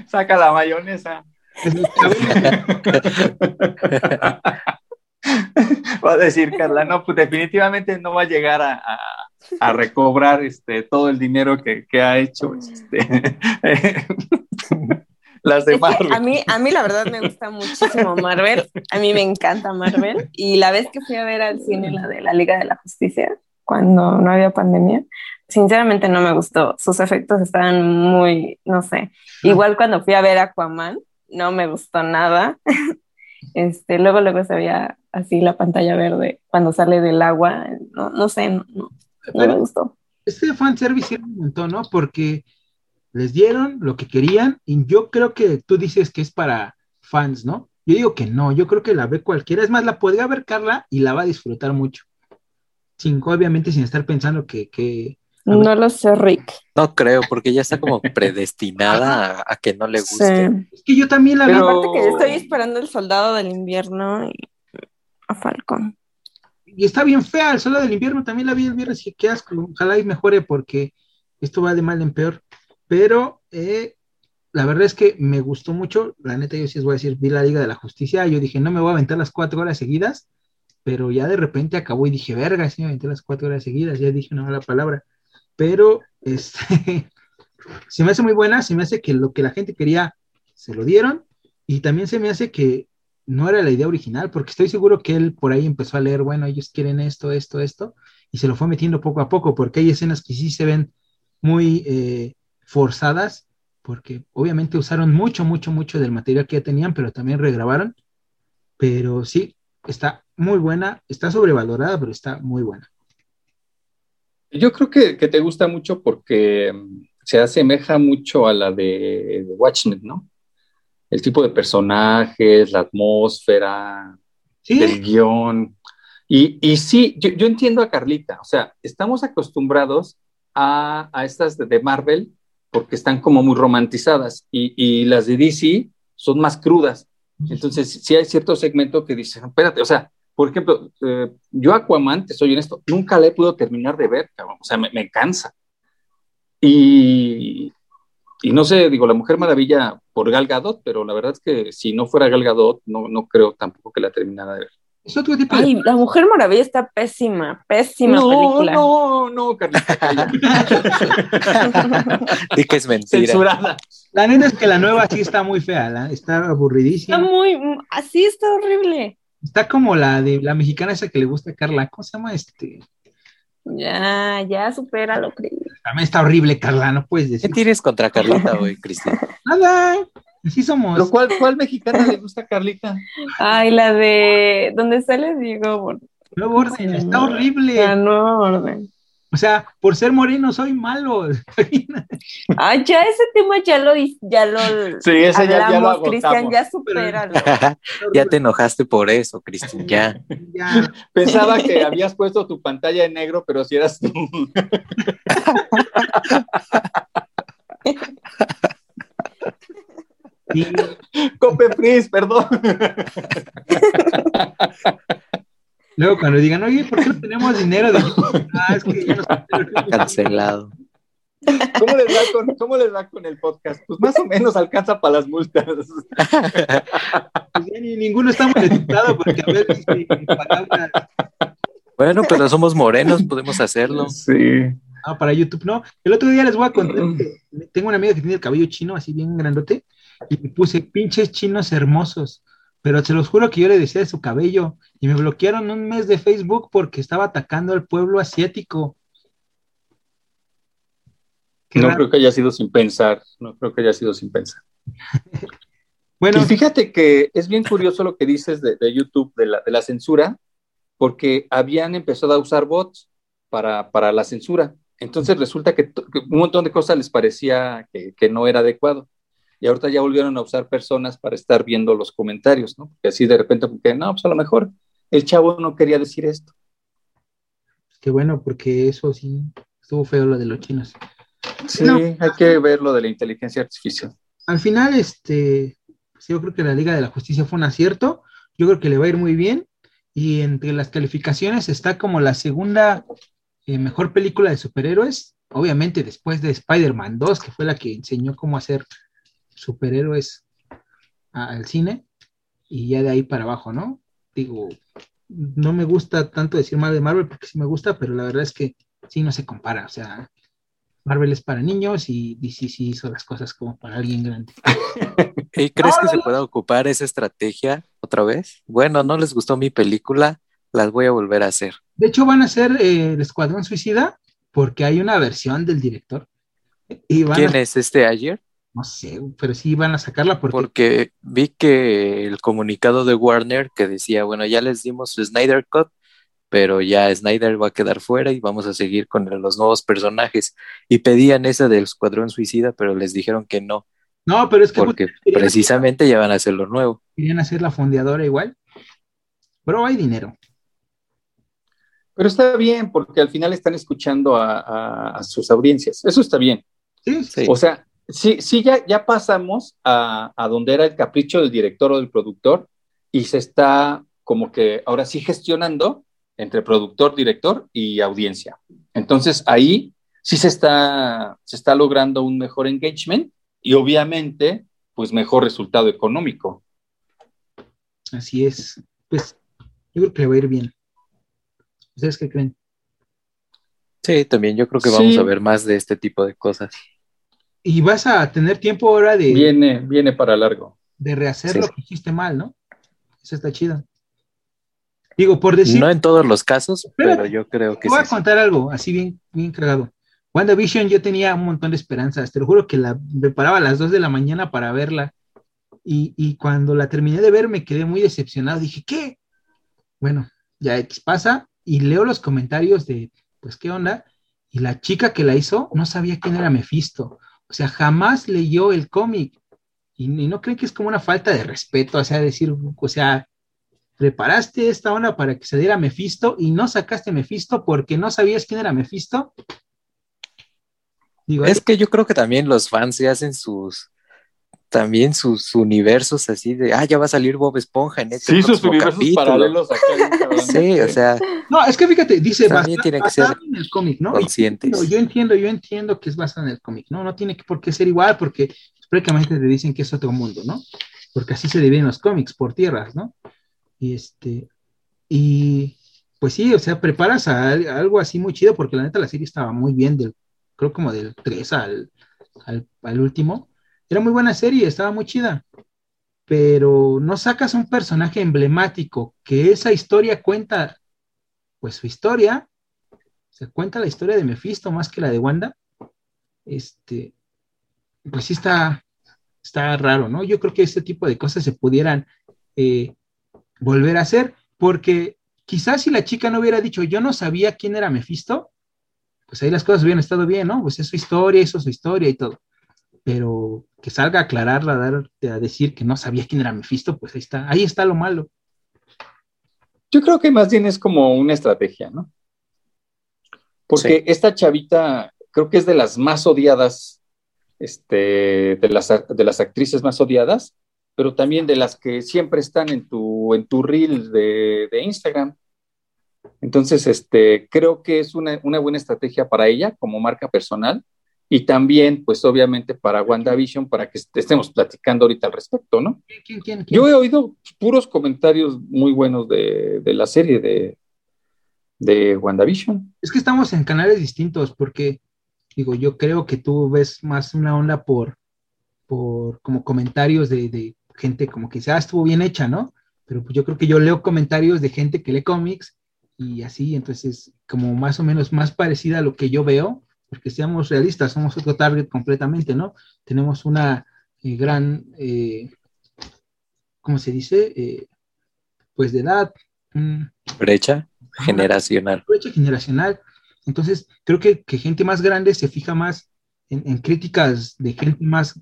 Saca la mayonesa. Va a decir Carla, no, pues definitivamente no va a llegar a, a- a recobrar este, todo el dinero que, que ha hecho este, las de Marvel. a mí, a mí la verdad me gusta muchísimo Marvel. A mí me encanta Marvel. Y la vez que fui a ver al cine la de la Liga de la Justicia, cuando no había pandemia, sinceramente no me gustó. Sus efectos estaban muy, no sé. Igual cuando fui a ver Aquaman, no me gustó nada. Este, luego, luego se veía así la pantalla verde cuando sale del agua. No, no sé, no, me gustó. este fanservice era un montón, ¿no? Porque les dieron lo que querían y yo creo que tú dices que es para fans, ¿no? Yo digo que no, yo creo que la ve cualquiera. Es más, la podría ver Carla y la va a disfrutar mucho. Sin, obviamente sin estar pensando que, que. No lo sé, Rick. No creo, porque ya está como predestinada a, a que no le Sí. guste. es que yo también la vi. Pero- Aparte que yo estoy esperando el soldado del invierno y a Falcon. Y está bien fea, el solo del invierno también la vi el viernes y qué asco. Ojalá y mejore porque esto va de mal en peor. Pero eh, la verdad es que me gustó mucho. La neta, yo sí os voy a decir, vi la Liga de la Justicia. Yo dije, no me voy a aventar las cuatro horas seguidas. Pero ya de repente acabó y dije, verga, sí me aventé las cuatro horas seguidas. Ya dije una mala palabra. Pero este, se me hace muy buena. Se me hace que lo que la gente quería se lo dieron. Y también se me hace que no era la idea original, porque estoy seguro que él por ahí empezó a leer, bueno, ellos quieren esto, esto, esto, y se lo fue metiendo poco a poco, porque hay escenas que sí se ven muy eh, forzadas, porque obviamente usaron mucho, mucho, mucho del material que ya tenían, pero también regrabaron. Pero sí, está muy buena, está sobrevalorada, pero está muy buena. Yo creo que, que te gusta mucho porque mm, se asemeja mucho a la de, de Watchmen, ¿no? El tipo de personajes, la atmósfera, Sí, del guion. Y, y sí, yo, yo entiendo a Carlita, o sea, estamos acostumbrados a, a estas de, de Marvel porque están como muy romantizadas y, y las de DC son más crudas. Entonces, sí hay cierto segmento que dice, espérate, o sea, por ejemplo, eh, yo Aquaman, te soy honesto, nunca la he podido terminar de ver, cabrón, o sea, me, me cansa. Y, y no sé, digo, la Mujer Maravilla por Gal Gadot, pero la verdad es que si no fuera Gal Gadot, no, no creo tampoco que la terminara de ver. es otro tipo de... Ay, la Mujer Maravilla está pésima, pésima no, película. no, no, Carlita. Di que es mentira. censurada. La neta es que la nueva sí está muy fea, la- está Está aburridísima. muy, así está horrible. Está como la de la mexicana esa que le gusta a Carla. ¿Cómo se llama este? Ya, ya, supéralo, Cris. También está horrible, Carla, no puedes ¿Qué decir tienes contra Carlita hoy, Cristina? nada. Así somos. ¿Lo cual, ¿Cuál mexicana le gusta a Carlita? Ay, la de donde sale Diego. Nuevo orden, está La horrible. nueva orden. O sea, por ser moreno soy malo. Ay, ya ese tema ya lo, ya lo Sí, ese ya, ya lo hablamos, Cristian, ya supéralo. ya te enojaste por eso, Cristina. Ya. Ya. Pensaba que habías puesto tu pantalla en negro, pero si eras tú. Y Copepris, perdón. luego cuando digan, oye, ¿por qué no tenemos dinero de YouTube? Ah, es que ya nos Cancelado. ¿Cómo les, va con, ¿Cómo les va con el podcast? Pues más o menos alcanza para las multas. Pues ya ni ninguno está monetizado porque a veces. Bueno, pero somos morenos, podemos hacerlo. Sí. Ah, para YouTube no. El otro día les voy a contar que tengo una amiga que tiene el cabello chino así bien grandote y me puse pinches chinos hermosos. Pero se los juro que yo le decía de su cabello y me bloquearon un mes de Facebook porque estaba atacando al pueblo asiático. Qué No raro. creo que haya sido sin pensar. No creo que haya sido sin pensar. Bueno, Y fíjate que es bien curioso lo que dices de, de YouTube, de la, de la censura, porque habían empezado a usar bots para, para la censura. Entonces resulta que, un montón de cosas les parecía que, que no era adecuado. Y ahorita ya volvieron a usar personas para estar viendo los comentarios, ¿no? Porque así de repente, porque no, pues a lo mejor el chavo no quería decir esto. qué bueno, porque eso sí estuvo feo lo de los chinos. Sí, No. hay que ver lo de la inteligencia artificial. Al final, este, pues yo creo que la Liga de la Justicia fue un acierto. Yo creo que le va a ir muy bien. Y entre las calificaciones está como la segunda eh, mejor película de superhéroes. Obviamente después de Spider-Man 2, que fue la que enseñó cómo hacer superhéroes al cine. Y ya de ahí para abajo, ¿no? Digo, no me gusta tanto decir mal de Marvel porque sí me gusta, pero la verdad es que sí no se compara. O sea, Marvel es para niños y DC sí hizo las cosas como para alguien grande. ¿Y crees que se pueda ocupar esa estrategia otra vez? Bueno, no les gustó mi película, las voy a volver a hacer. De hecho, van a hacer eh, el Escuadrón Suicida porque hay una versión del director. Y van ¿Quién a, es este ayer? No sé, pero sí van a sacarla porque Porque vi que el comunicado de Warner que decía, bueno, ya les dimos su Snyder Cut, pero ya Snyder va a quedar fuera y vamos a seguir con los nuevos personajes. Y pedían esa del Escuadrón Suicida, pero les dijeron que no, no, pero es que porque precisamente ya van a hacer lo nuevo. querían hacer la fondeadora igual. Pero hay dinero. Pero está bien, porque al final están escuchando a, a- a sus audiencias. Eso está bien. Sí, Sí. O sea, sí, sí ya, ya pasamos a, a donde era el capricho del director o del productor y se está como que ahora sí gestionando entre productor, director y audiencia. Entonces ahí sí se está, se está logrando un mejor engagement y obviamente pues mejor resultado económico. así es. Pues yo creo que le va a ir bien. ¿Ustedes qué creen? Sí, también yo creo que vamos Sí. a ver más de este tipo de cosas. Y vas a tener tiempo ahora de, Viene, viene para largo. de rehacer Sí. lo que hiciste mal, ¿no? Eso está chido. Digo, por decir, No en todos los casos, Espérate, pero yo creo que Te voy a contar algo así bien, bien cagado. WandaVision yo tenía un montón de esperanzas, te lo juro que la me paraba a las 2 de la mañana para verla y, y cuando la terminé de ver me quedé muy decepcionado, dije, ¿qué? Bueno, ya X pasa y leo los comentarios de, pues, ¿qué onda? Y la chica que la hizo no sabía quién era Mephisto, o sea, jamás leyó el cómic y, y no creen que es como una falta de respeto, o sea, decir, o sea, preparaste esta onda para que se diera Mephisto y no sacaste Mephisto porque no sabías quién era Mephisto. Digo, Es que yo creo que también los fans se hacen sus también sus universos así de, ah, ya va a salir Bob Esponja en este Sí, sus universos capítulo. paralelos acá. Sí, o sea, no, es que fíjate, dice También basa- tiene que ser en el cómic, ¿no? Conscientes. yo, yo entiendo, yo entiendo que es basado en el cómic, ¿no? No tiene que por qué ser igual porque prácticamente te dicen que es otro mundo, ¿no? Porque así se dividen los cómics, por tierras, ¿no? Y este, y pues sí, o sea, preparas a, al- a algo así muy chido porque la neta la serie estaba muy bien, del, creo como del 3 al, al, al último. Era muy buena serie, estaba muy chida. Pero no sacas un personaje emblemático que esa historia cuenta, pues su historia, se cuenta la historia de Mephisto más que la de Wanda. Este, pues sí está, está raro, ¿no? Yo creo que este tipo de cosas se pudieran eh, volver a hacer, porque quizás si la chica no hubiera dicho yo no sabía quién era Mephisto, pues ahí las cosas hubieran estado bien, ¿no? Pues es su historia, hizo su historia y todo. Pero que salga a aclararla, a, dar, a decir que no sabía quién era Mephisto, pues ahí está, ahí está lo malo. Yo creo que más bien es como una estrategia, ¿no? Porque Sí. esta chavita creo que es de las más odiadas este, de, las, de las actrices más odiadas, pero también de las que siempre están en tu, en tu reel de, de Instagram. Entonces, este, creo que es una, una, buena estrategia para ella como marca personal y también, pues obviamente para WandaVision, para que estemos platicando ahorita al respecto, ¿no? ¿Quién, quién, quién? Yo he oído puros comentarios muy buenos de, de la serie de, de WandaVision. Es que estamos en canales distintos porque, digo, yo creo que tú ves más una onda por, por como comentarios de, de gente como que dice, ah, estuvo bien hecha, ¿no? Pero pues yo creo que yo leo comentarios de gente que lee cómics y así, entonces como más o menos más parecida a lo que yo veo, porque seamos realistas, somos otro target completamente, ¿no? Tenemos una eh, gran, eh, ¿cómo se dice? Eh, pues de edad. Brecha generacional. brecha generacional. Entonces, creo que, que gente más grande se fija más en, en críticas de gente más...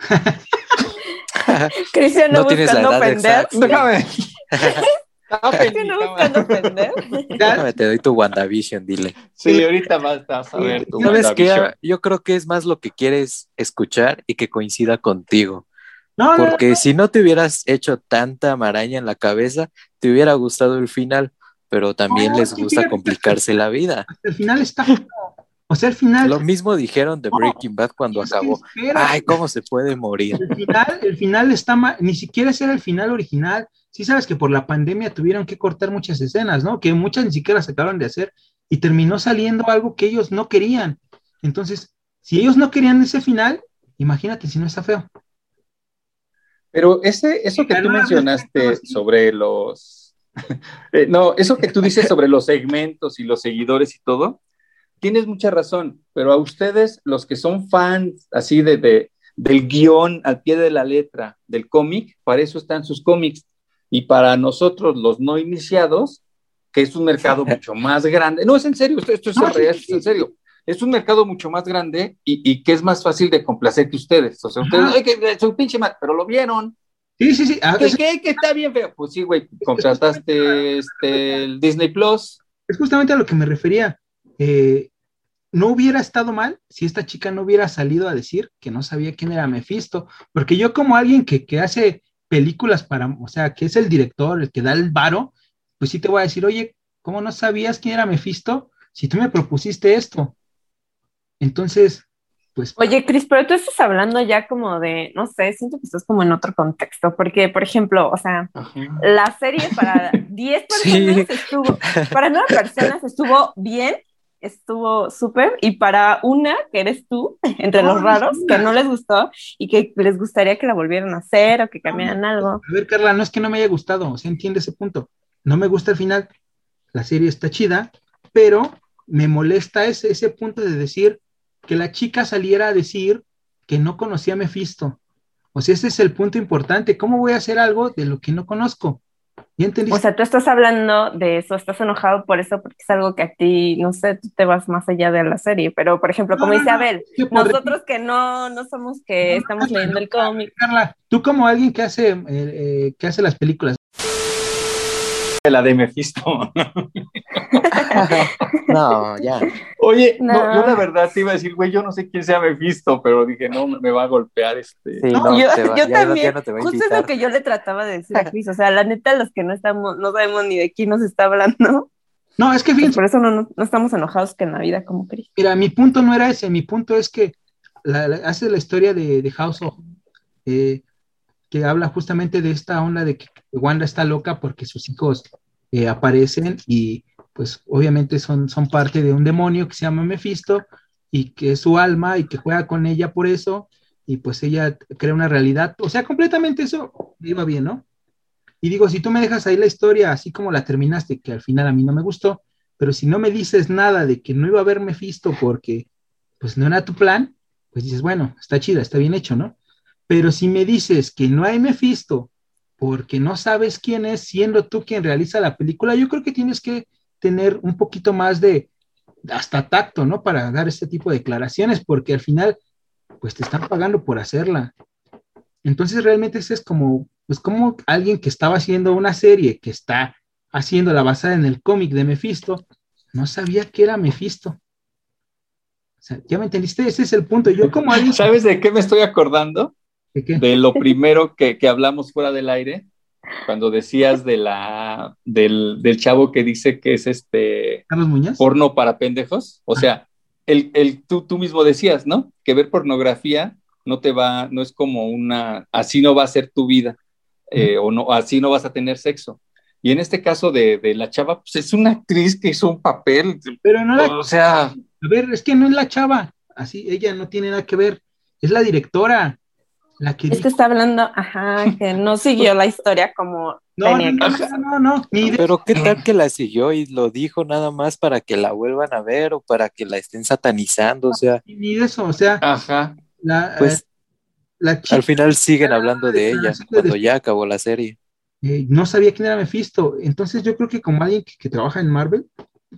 Cristian no, No tienes la buscando edad ofender. Déjame. No buscando ofender. Déjame, te doy tu WandaVision, dile. Sí, ahorita vas a ver tu ¿Sabes qué? WandaVision. Yo creo que es más lo que quieres escuchar y que coincida contigo. No, no, Porque si no te hubieras hecho tanta maraña en la cabeza, te hubiera gustado el final, pero también No, les gusta complicarse la vida. hasta el final está... O sea, el final... Lo mismo dijeron de No, Breaking Bad cuando acabó. Ay, ¿cómo se puede morir? El final, el final está mal, ni siquiera era el final original. Sí sabes que por la pandemia tuvieron que cortar muchas escenas, ¿no? Que muchas ni siquiera se acabaron de hacer y terminó saliendo algo que ellos no querían. Entonces, si ellos no querían ese final, imagínate si no está feo. Pero ese, eso que tú mencionaste sobre los... Eh, no, eso que tú dices sobre los segmentos y los seguidores y todo, tienes mucha razón, pero a ustedes, los que son fans así de, de- del guion al pie de la letra del cómic, para eso están sus cómics. Y para nosotros, los no iniciados, que es un mercado mucho más grande, no es en serio, esto, esto es, No, sí, sí, es en serio. Es un mercado mucho más grande y, y que es más fácil de complacer que ustedes. O sea, ustedes. "Ay, que su pinche madre", pero lo vieron. Sí, sí, sí. Ah, ¿Qué, es, qué, que está bien feo? Pues sí, güey, contrataste este, el Disney Plus. es justamente a lo que me refería. Eh, no hubiera estado mal si esta chica no hubiera salido a decir que no sabía quién era Mephisto, porque yo como alguien que, que hace películas para, o sea, que es el director, el que da el varo, pues sí te voy a decir, oye, ¿cómo no sabías quién era Mephisto si tú me propusiste esto? Entonces, pues, Oye, Cris, pero tú estás hablando ya como de, no sé, siento que estás como en otro contexto, porque, por ejemplo, o sea, la serie para 10 personas Sí. estuvo, para 9 personas estuvo bien, estuvo súper, y para una, que eres tú, entre los raros, que no les gustó y que les gustaría que la volvieran a hacer o que cambiaran algo. a ver, Carla, no es que no me haya gustado, o sea, entiende ese punto. No me gusta el final, la serie está chida, pero me molesta ese, ese punto de decir que la chica saliera a decir que no conocía a Mephisto. O sea, ese es el punto importante. ¿Cómo voy a hacer algo de lo que no conozco? ¿Ya entendiste? O sea, tú estás hablando de eso, estás enojado por eso, porque es algo que a ti, no sé, tú te vas más allá de la serie, pero, por ejemplo, como No, dice no, Abel, nosotros que no, no somos que estamos leyendo el cómic, Carla, tú como alguien que hace, eh, eh, que hace las películas, La de Mephisto. No, ya. Oye, no. No. yo la verdad te iba a decir, güey, yo no sé quién sea Mephisto, pero dije, no, me va a golpear este. Sí, No, no, yo, va- también, justo es lo que yo le trataba de decir a Cris, o sea, la neta, los que no estamos, no sabemos ni de quién nos está hablando, no, es que pues fíjense, por eso no, no, no estamos enojados que en la vida como Cris. Mira, mi punto no era ese, mi punto es que la- la- hace la historia de, de House of, eh, que habla justamente de esta onda de que Wanda está loca porque sus hijos eh, aparecen y pues obviamente son, son parte de un demonio que se llama Mephisto y que es su alma y que juega con ella por eso y pues ella crea una realidad, o sea, completamente eso iba bien, ¿no? Y digo, si tú me dejas ahí la historia así como la terminaste, que al final a mí no me gustó, pero si no me dices nada de que no iba a haber Mephisto porque pues no era tu plan, pues dices, bueno, está chida, está bien hecho, ¿no? Pero si me dices que no hay Mephisto porque no sabes quién es, siendo tú quien realiza la película, yo creo que tienes que tener un poquito más de hasta tacto, ¿no? Para dar este tipo de declaraciones, porque al final, pues te están pagando por hacerla. Entonces realmente ese es como, pues como alguien que estaba haciendo una serie que está haciendo la basada en el cómic de Mephisto, no sabía que era Mephisto. sea, ¿ya me entendiste? Ese es el punto. Yo como alguien... ¿Sabes de qué me estoy acordando? ¿De lo primero que, que hablamos fuera del aire, cuando decías de la, del, del chavo que dice que es este Carlos Muñoz. porno para pendejos. O sea, el, el, tú, tú mismo decías, ¿no? Que ver pornografía no te va, no es como una, así no va a ser tu vida, eh, o no, así no vas a tener sexo. Y en este caso de, de la chava, pues es una actriz que hizo un papel, Pero no la... o sea, A ver, es que no es la chava. Así, ella no tiene nada que ver. Es la directora. La que Es que dijo- está hablando, ajá, que no siguió la historia como No, tenía no, que. no, no, no, ni de- Pero qué tal que la siguió y lo dijo nada más para que la vuelvan a ver o para que la estén satanizando, o sea, ni de eso. O sea, ajá. la, pues eh, la chica al final siguen hablando de ella cuando ya acabó la serie. eh, no sabía quién era Mephisto. Entonces yo creo que como alguien que, que trabaja en Marvel,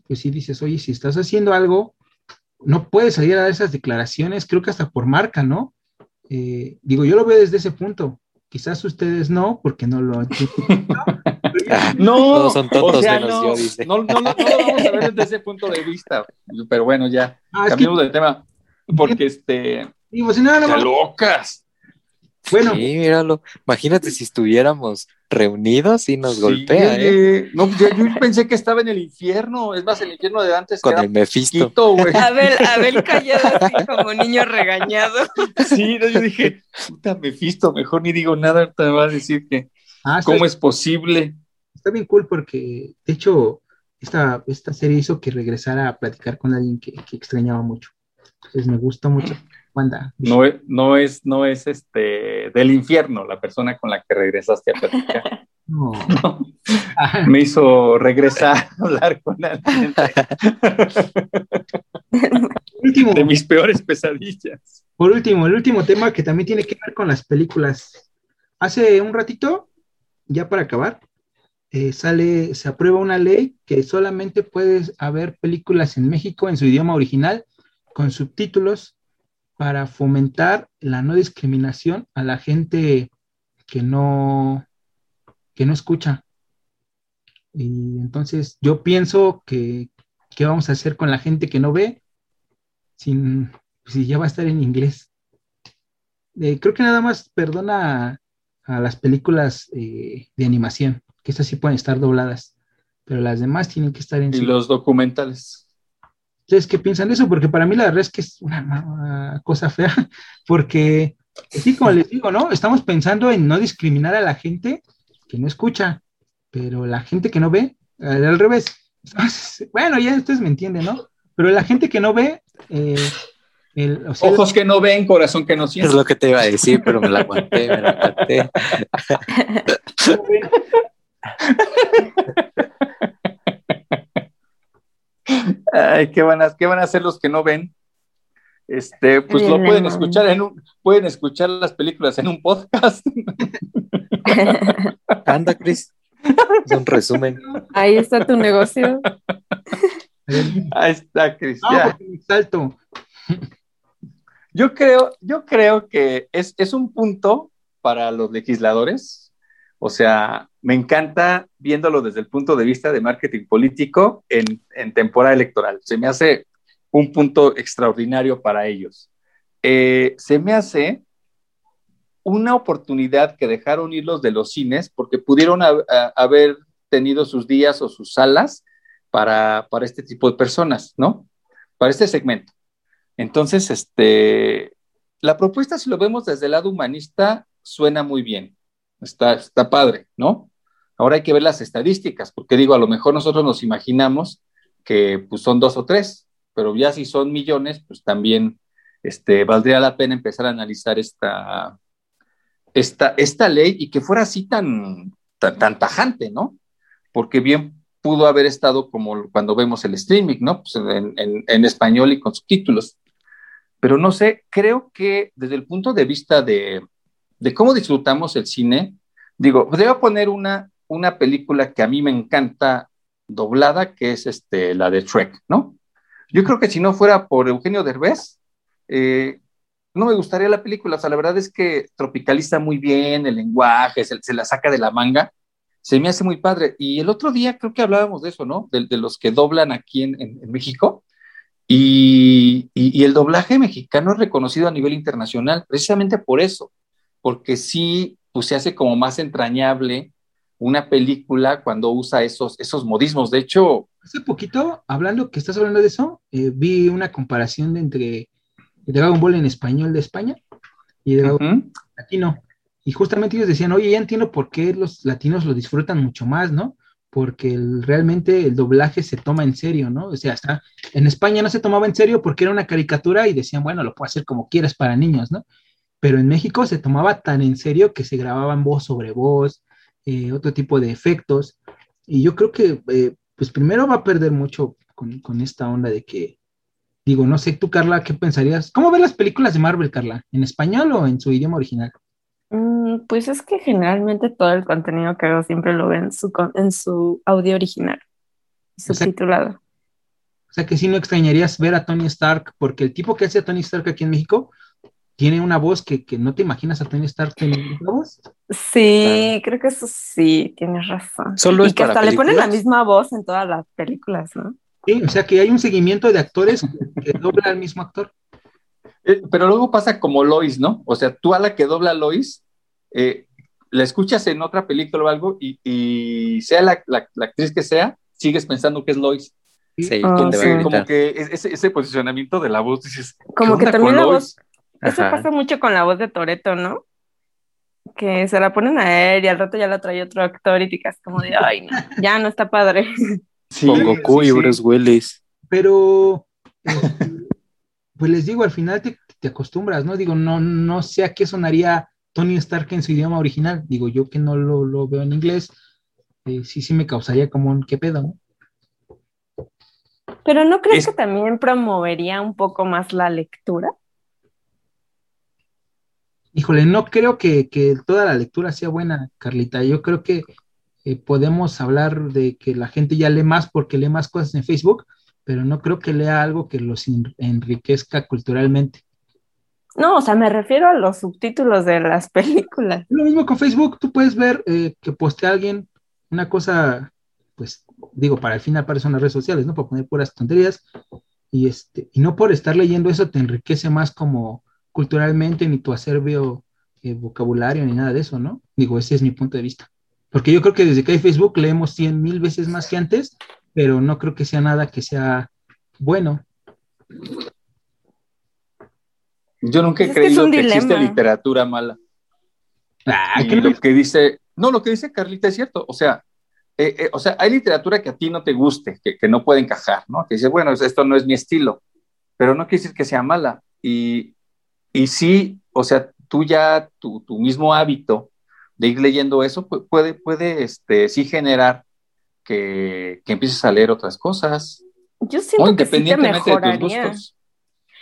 pues sí dices, oye, si estás haciendo algo, no puedes salir a dar esas declaraciones, creo que hasta por marca, ¿no? Eh, digo, yo lo veo desde ese punto. Quizás ustedes no, porque no lo entienden. Ah, No, Todos son tontos o sea, menos no, yo, dice. No, no, no, no lo vamos a ver desde ese punto de vista. Pero bueno, ya, Ah, que, cambiemos de tema. Porque este, digo, si no, no, locas. Bueno, Sí, míralo. Imagínate si estuviéramos reunidos y nos Sí, golpea, ¿eh? No, yo, yo pensé que estaba en el infierno. Es más, el infierno de antes Con el güey. Abel, Abel callado así como niño regañado. Sí, no, yo dije, puta Mephisto, mejor ni digo nada, te va a decir que, ah, ¿cómo es posible? está bien cool porque, de hecho, esta, esta serie hizo que regresara a platicar con alguien que, que extrañaba mucho. Entonces me gusta mucho. Wanda. No es, no es, no es este del infierno la persona con la que regresaste a platicar. No. No, me hizo regresar a hablar con alguien de mis peores pesadillas. por último, el último tema que también tiene que ver con las películas. Hace un ratito, ya para acabar, eh, sale, se aprueba una ley que solamente puedes haber películas en México en su idioma original con subtítulos para fomentar la no discriminación a la gente que no, que no escucha. Y entonces yo pienso que, ¿qué vamos a hacer con la gente que no ve? Sin, si ya va a estar en inglés. Eh, creo que nada más perdona a, a las películas eh, de animación, que estas sí pueden estar dobladas, pero las demás tienen que estar en Y los documentales. ¿Ustedes qué piensan de eso? Porque para mí la verdad es que es una, una cosa fea, porque sí, como les digo, ¿no? Estamos pensando en no discriminar a la gente que no escucha, pero la gente que no ve, al revés. Entonces, bueno, ya ustedes me entienden, ¿no? Pero la gente que no ve, eh, el, o sea, Ojos que no ven, corazón que no Es siente. lo que te iba a decir, pero me la aguanté, me la aguanté. Ay, ¿qué van, a, ¿qué van a hacer los que no ven? Este, pues lo pueden escuchar en un, pueden escuchar las películas en un podcast. Anda, Chris. Es un resumen. Ahí está tu negocio. Ahí está, Cris. me salto. Yo creo, yo creo que es, es un punto para los legisladores. O sea, me encanta viéndolo desde el punto de vista de marketing político en, en temporada electoral. Se me hace un punto extraordinario para ellos. Eh, se me hace una oportunidad que dejaron ir los de los cines porque pudieron haber tenido sus días o sus salas para, para este tipo de personas, ¿no? Para este segmento. Entonces, este, la propuesta, si lo vemos desde el lado humanista, suena muy bien. Está, está padre, ¿no? Ahora hay que ver las estadísticas, porque digo, a lo mejor nosotros nos imaginamos que pues, son dos o tres, pero ya si son millones, pues también este, valdría la pena empezar a analizar esta, esta, esta ley y que fuera así tan, tan, tan tajante, ¿no? Porque bien pudo haber estado como cuando vemos el streaming, ¿no? Pues en, en, español y con subtítulos. Pero no sé, creo que desde el punto de vista de, de cómo disfrutamos el cine, digo, voy a poner una, una película que a mí me encanta doblada, que es este, la de Shrek, ¿no? Yo creo que si no fuera por Eugenio Derbez, eh, no me gustaría la película. O sea, la verdad es que tropicaliza muy bien el lenguaje, se, la saca de la manga. Se me hace muy padre. Y el otro día creo que hablábamos de eso, ¿no? De, los que doblan aquí en, México. Y, el doblaje mexicano es reconocido a nivel internacional, precisamente por eso, porque sí, pues se hace como más entrañable una película cuando usa esos, esos modismos. De hecho... Hace poquito, hablando que estás hablando de eso, eh, vi una comparación de entre Dragon Ball en español de España y Dragon Ball uh -huh. latino. Y justamente ellos decían, oye, ya entiendo por qué los latinos lo disfrutan mucho más, ¿no? Porque el, realmente el doblaje se toma en serio, ¿no? O sea, hasta en España no se tomaba en serio porque era una caricatura y decían, bueno, lo puedo hacer como quieras para niños, ¿no? Pero en México se tomaba tan en serio que se grababan voz sobre voz, eh, otro tipo de efectos. Y yo creo que, eh, pues primero va a perder mucho con, con, esta onda de que, digo, no sé, tú, Carla, ¿qué pensarías? ¿Cómo ves las películas de Marvel, Carla? ¿En español o en su idioma original? Mm, pues es que generalmente todo el contenido que veo siempre lo veo en su, en su audio original, subtitulado. O sea, o sea que sí no extrañarías ver a Tony Stark, porque el tipo que hace a Tony Stark aquí en México tiene una voz que, que no te imaginas a Tony Stark teniendo voz. Sí, creo que eso sí, tienes razón. Solo y es que para hasta le ponen la misma voz en todas las películas, ¿no? Sí, o sea que hay un seguimiento de actores que dobla al mismo actor. Eh, pero luego pasa como Lois, ¿no? O sea, tú a la que dobla Lois, eh, la escuchas en otra película o algo y, y sea la, la, la, actriz que sea, sigues pensando que es Lois. Sí, Oh, como, te va sí. a que, como gritar. que ese, ese posicionamiento de la voz, dices, ¿qué Como que también la Lois? voz, eso Ajá. pasa mucho con la voz de Toreto, ¿no? Que se la ponen a él y al rato ya la trae otro actor y te quedas como de, ay, no, ya no está padre. Sí, Con Goku sí, y sí. Bruce Willis. Pero, este, pues les digo, al final te, te acostumbras, ¿no? Digo, no, no sé a qué sonaría Tony Stark en su idioma original. Digo, yo que no lo, lo veo en inglés, eh, sí, sí me causaría como un qué pedo, ¿no? Pero ¿no crees Es- que también promovería un poco más la lectura? Híjole, no creo que, que toda la lectura sea buena, Carlita. Yo creo que eh, podemos hablar de que la gente ya lee más porque lee más cosas en Facebook, pero no creo que lea algo que los en- enriquezca culturalmente. No, o sea, me refiero a los subtítulos de las películas. Lo mismo con Facebook, tú puedes ver eh, que postea alguien una cosa, pues digo, para el final aparecen las redes sociales, ¿no? Para poner puras tonterías. Y, este, y no por estar leyendo eso te enriquece más como culturalmente, ni tu acervio eh, vocabulario, ni nada de eso, ¿no? Digo, ese es mi punto de vista. Porque yo creo que desde que hay Facebook leemos cien mil veces más que antes, pero no creo que sea nada que sea bueno. Yo nunca he Es que es creído un que, existe literatura mala. Ah, Y que lo que dice, no, lo que dice Carlita es cierto. O sea, eh, eh, o sea, hay literatura que a ti no te guste, que, que no puede encajar, ¿no? Que dice, bueno, esto no es mi estilo, pero no quiere decir que sea mala. Y, y sí, o sea, tú ya, tu, tu mismo hábito de ir leyendo eso pu- puede, puede este, sí generar que, que empieces a leer otras cosas, Yo ¿no? siento que sí te independientemente de tus mejoraría. gustos.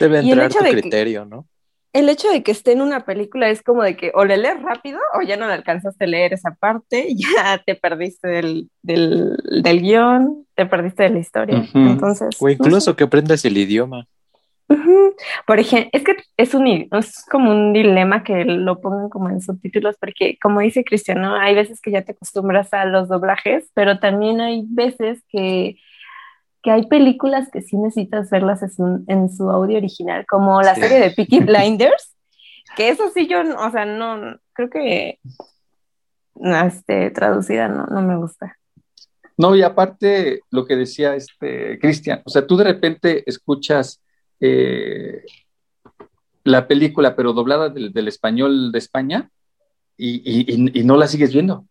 Debe Y el entrar hecho tu de que- criterio, ¿no? El hecho de que esté en una película es como de que o le lees rápido o ya no le alcanzaste a leer esa parte, ya te perdiste del, del, del guion, te perdiste de la historia. Entonces, O no incluso sé. que aprendas el idioma. Por ejemplo, es que es un es como un dilema que lo pongan como en subtítulos, porque como dice Cristiano, hay veces que ya te acostumbras a los doblajes, pero también hay veces que, que hay películas que sí necesitas verlas en su, en su audio original, como la Sí. serie de Peaky Blinders, que eso sí yo, o sea, no, creo que no, este, traducida no, no me gusta. No, y aparte lo que decía este Cristian, o sea, tú de repente escuchas eh, la película, pero doblada del, del español de España, y, y- y- y no la sigues viendo.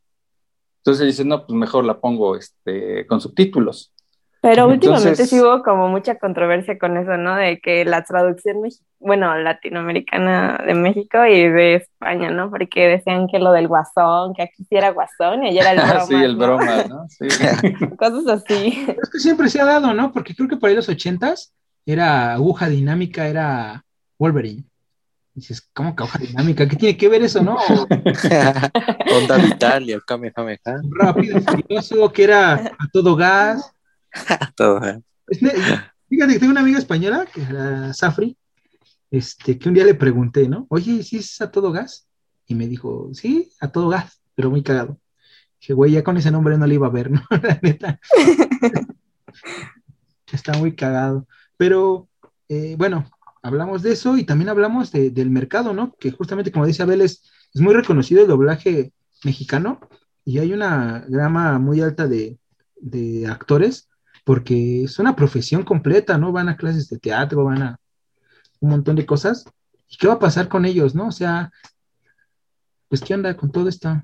Entonces dices, no, pues mejor la pongo este, con subtítulos. Pero últimamente Entonces- sí hubo como mucha controversia con eso, ¿no? De que la traducción, bueno, latinoamericana de México y de España, ¿no? Porque decían que lo del guasón, que aquí sí era guasón y allá era el broma. sí, el broma, ¿no? Sí. Cosas así. Es que siempre se ha dado, ¿no? Porque creo que por ahí los ochentas era aguja dinámica, era Wolverine. Dices, ¿cómo que aguja dinámica? ¿Qué tiene que ver eso, no? Onda vital y el Kamehameha. rápido y furioso, que era a todo gas. Todo, ¿eh? Es ne- Fíjate que tengo una amiga española, que era Safri, este, que un día le pregunté, ¿no? Oye, ¿sí es a todo gas? Y me dijo, sí, a todo gas, pero muy cagado. Dije, güey, ya con ese nombre no le iba a ver, ¿no? La neta. Está muy cagado. Pero eh, bueno, hablamos de eso y también hablamos del mercado, ¿no? Que justamente como dice Abel, es, es muy reconocido el doblaje mexicano y hay una grama muy alta de, de actores porque es una profesión completa, ¿no? Van a clases de teatro, van a un montón de cosas. ¿Y qué va a pasar con ellos, no? O sea, pues, ¿qué onda con todo esto?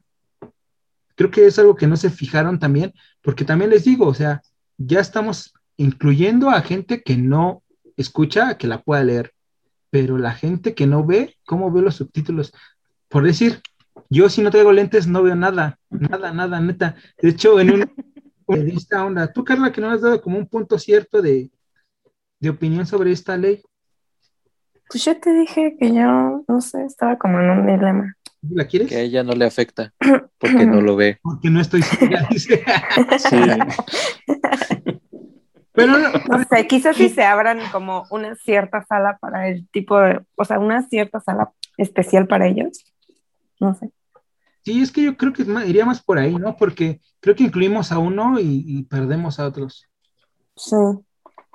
Creo que es algo que no se fijaron también, porque también les digo, o sea, ya estamos incluyendo a gente que no escucha, que la pueda leer, pero la gente que no ve, ¿cómo ve los subtítulos? Por decir, yo si no traigo lentes no veo nada, nada, nada, neta. De hecho, en un de esta onda, tú Carla, que no has dado como un punto cierto de, de opinión sobre esta ley. Pues yo te dije que yo, no sé, estaba como en un dilema. ¿La quieres? Que a ella no le afecta porque no lo ve. Porque no estoy segura, dice. Sí. Pero no, No sé, quizás si se abran como una cierta sala para el tipo de, o sea, una cierta sala especial para ellos. No sé. sí, es que yo creo que iría más por ahí, ¿no? Porque creo que incluimos a uno y, y perdemos a otros. Sí.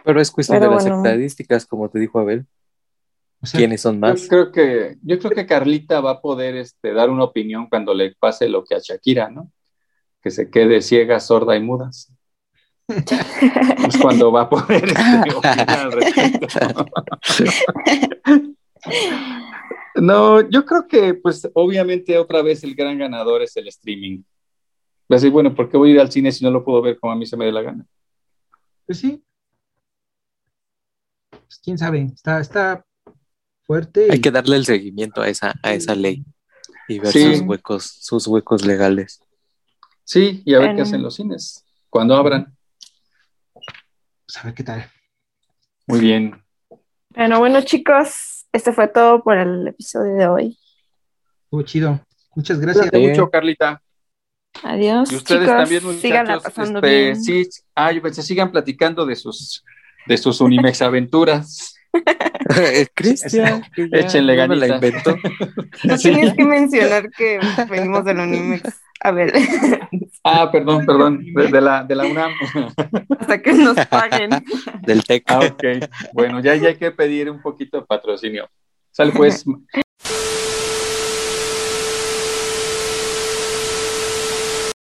Pero es cuestión Pero de las estadísticas, como te dijo Abel. O sea, ¿Quiénes son más? Yo creo que, yo creo que Carlita va a poder este, dar una opinión cuando le pase lo que a Shakira, ¿no? Que se quede ciega, sorda y mudas. Es cuando va a poder este, opinar al respecto. No, yo creo que, pues, obviamente, otra vez el gran ganador es el streaming. Va a decir, bueno, ¿por qué voy a ir al cine si no lo puedo ver como a mí se me dé la gana? Pues sí. Pues quién sabe, está, está fuerte. Hay que darle el seguimiento a esa, a esa ley y ver Sí. sus huecos, sus huecos legales. Sí, y a ver qué Bueno. hacen los cines cuando abran. Pues, a ver qué tal. Muy bien. Bueno, bueno, chicos, este fue todo por el episodio de hoy. Estuvo chido. Muchas gracias. Cuídate mucho, Carlita. Adiós. Y ustedes chicos, también, muchachos. síganla pasando este, bien. Sí, ah, yo pensé, sigan platicando de sus, de sus Unimex aventuras. Cristian, Échenle no me la inventó. No tienes que mencionar que venimos del Unimex. A ver, Ah, perdón, perdón, de, de la, de la UNAM. hasta que nos paguen. Del TEC. Ah, ok. Bueno, ya, ya hay que pedir un poquito de patrocinio. Sale pues,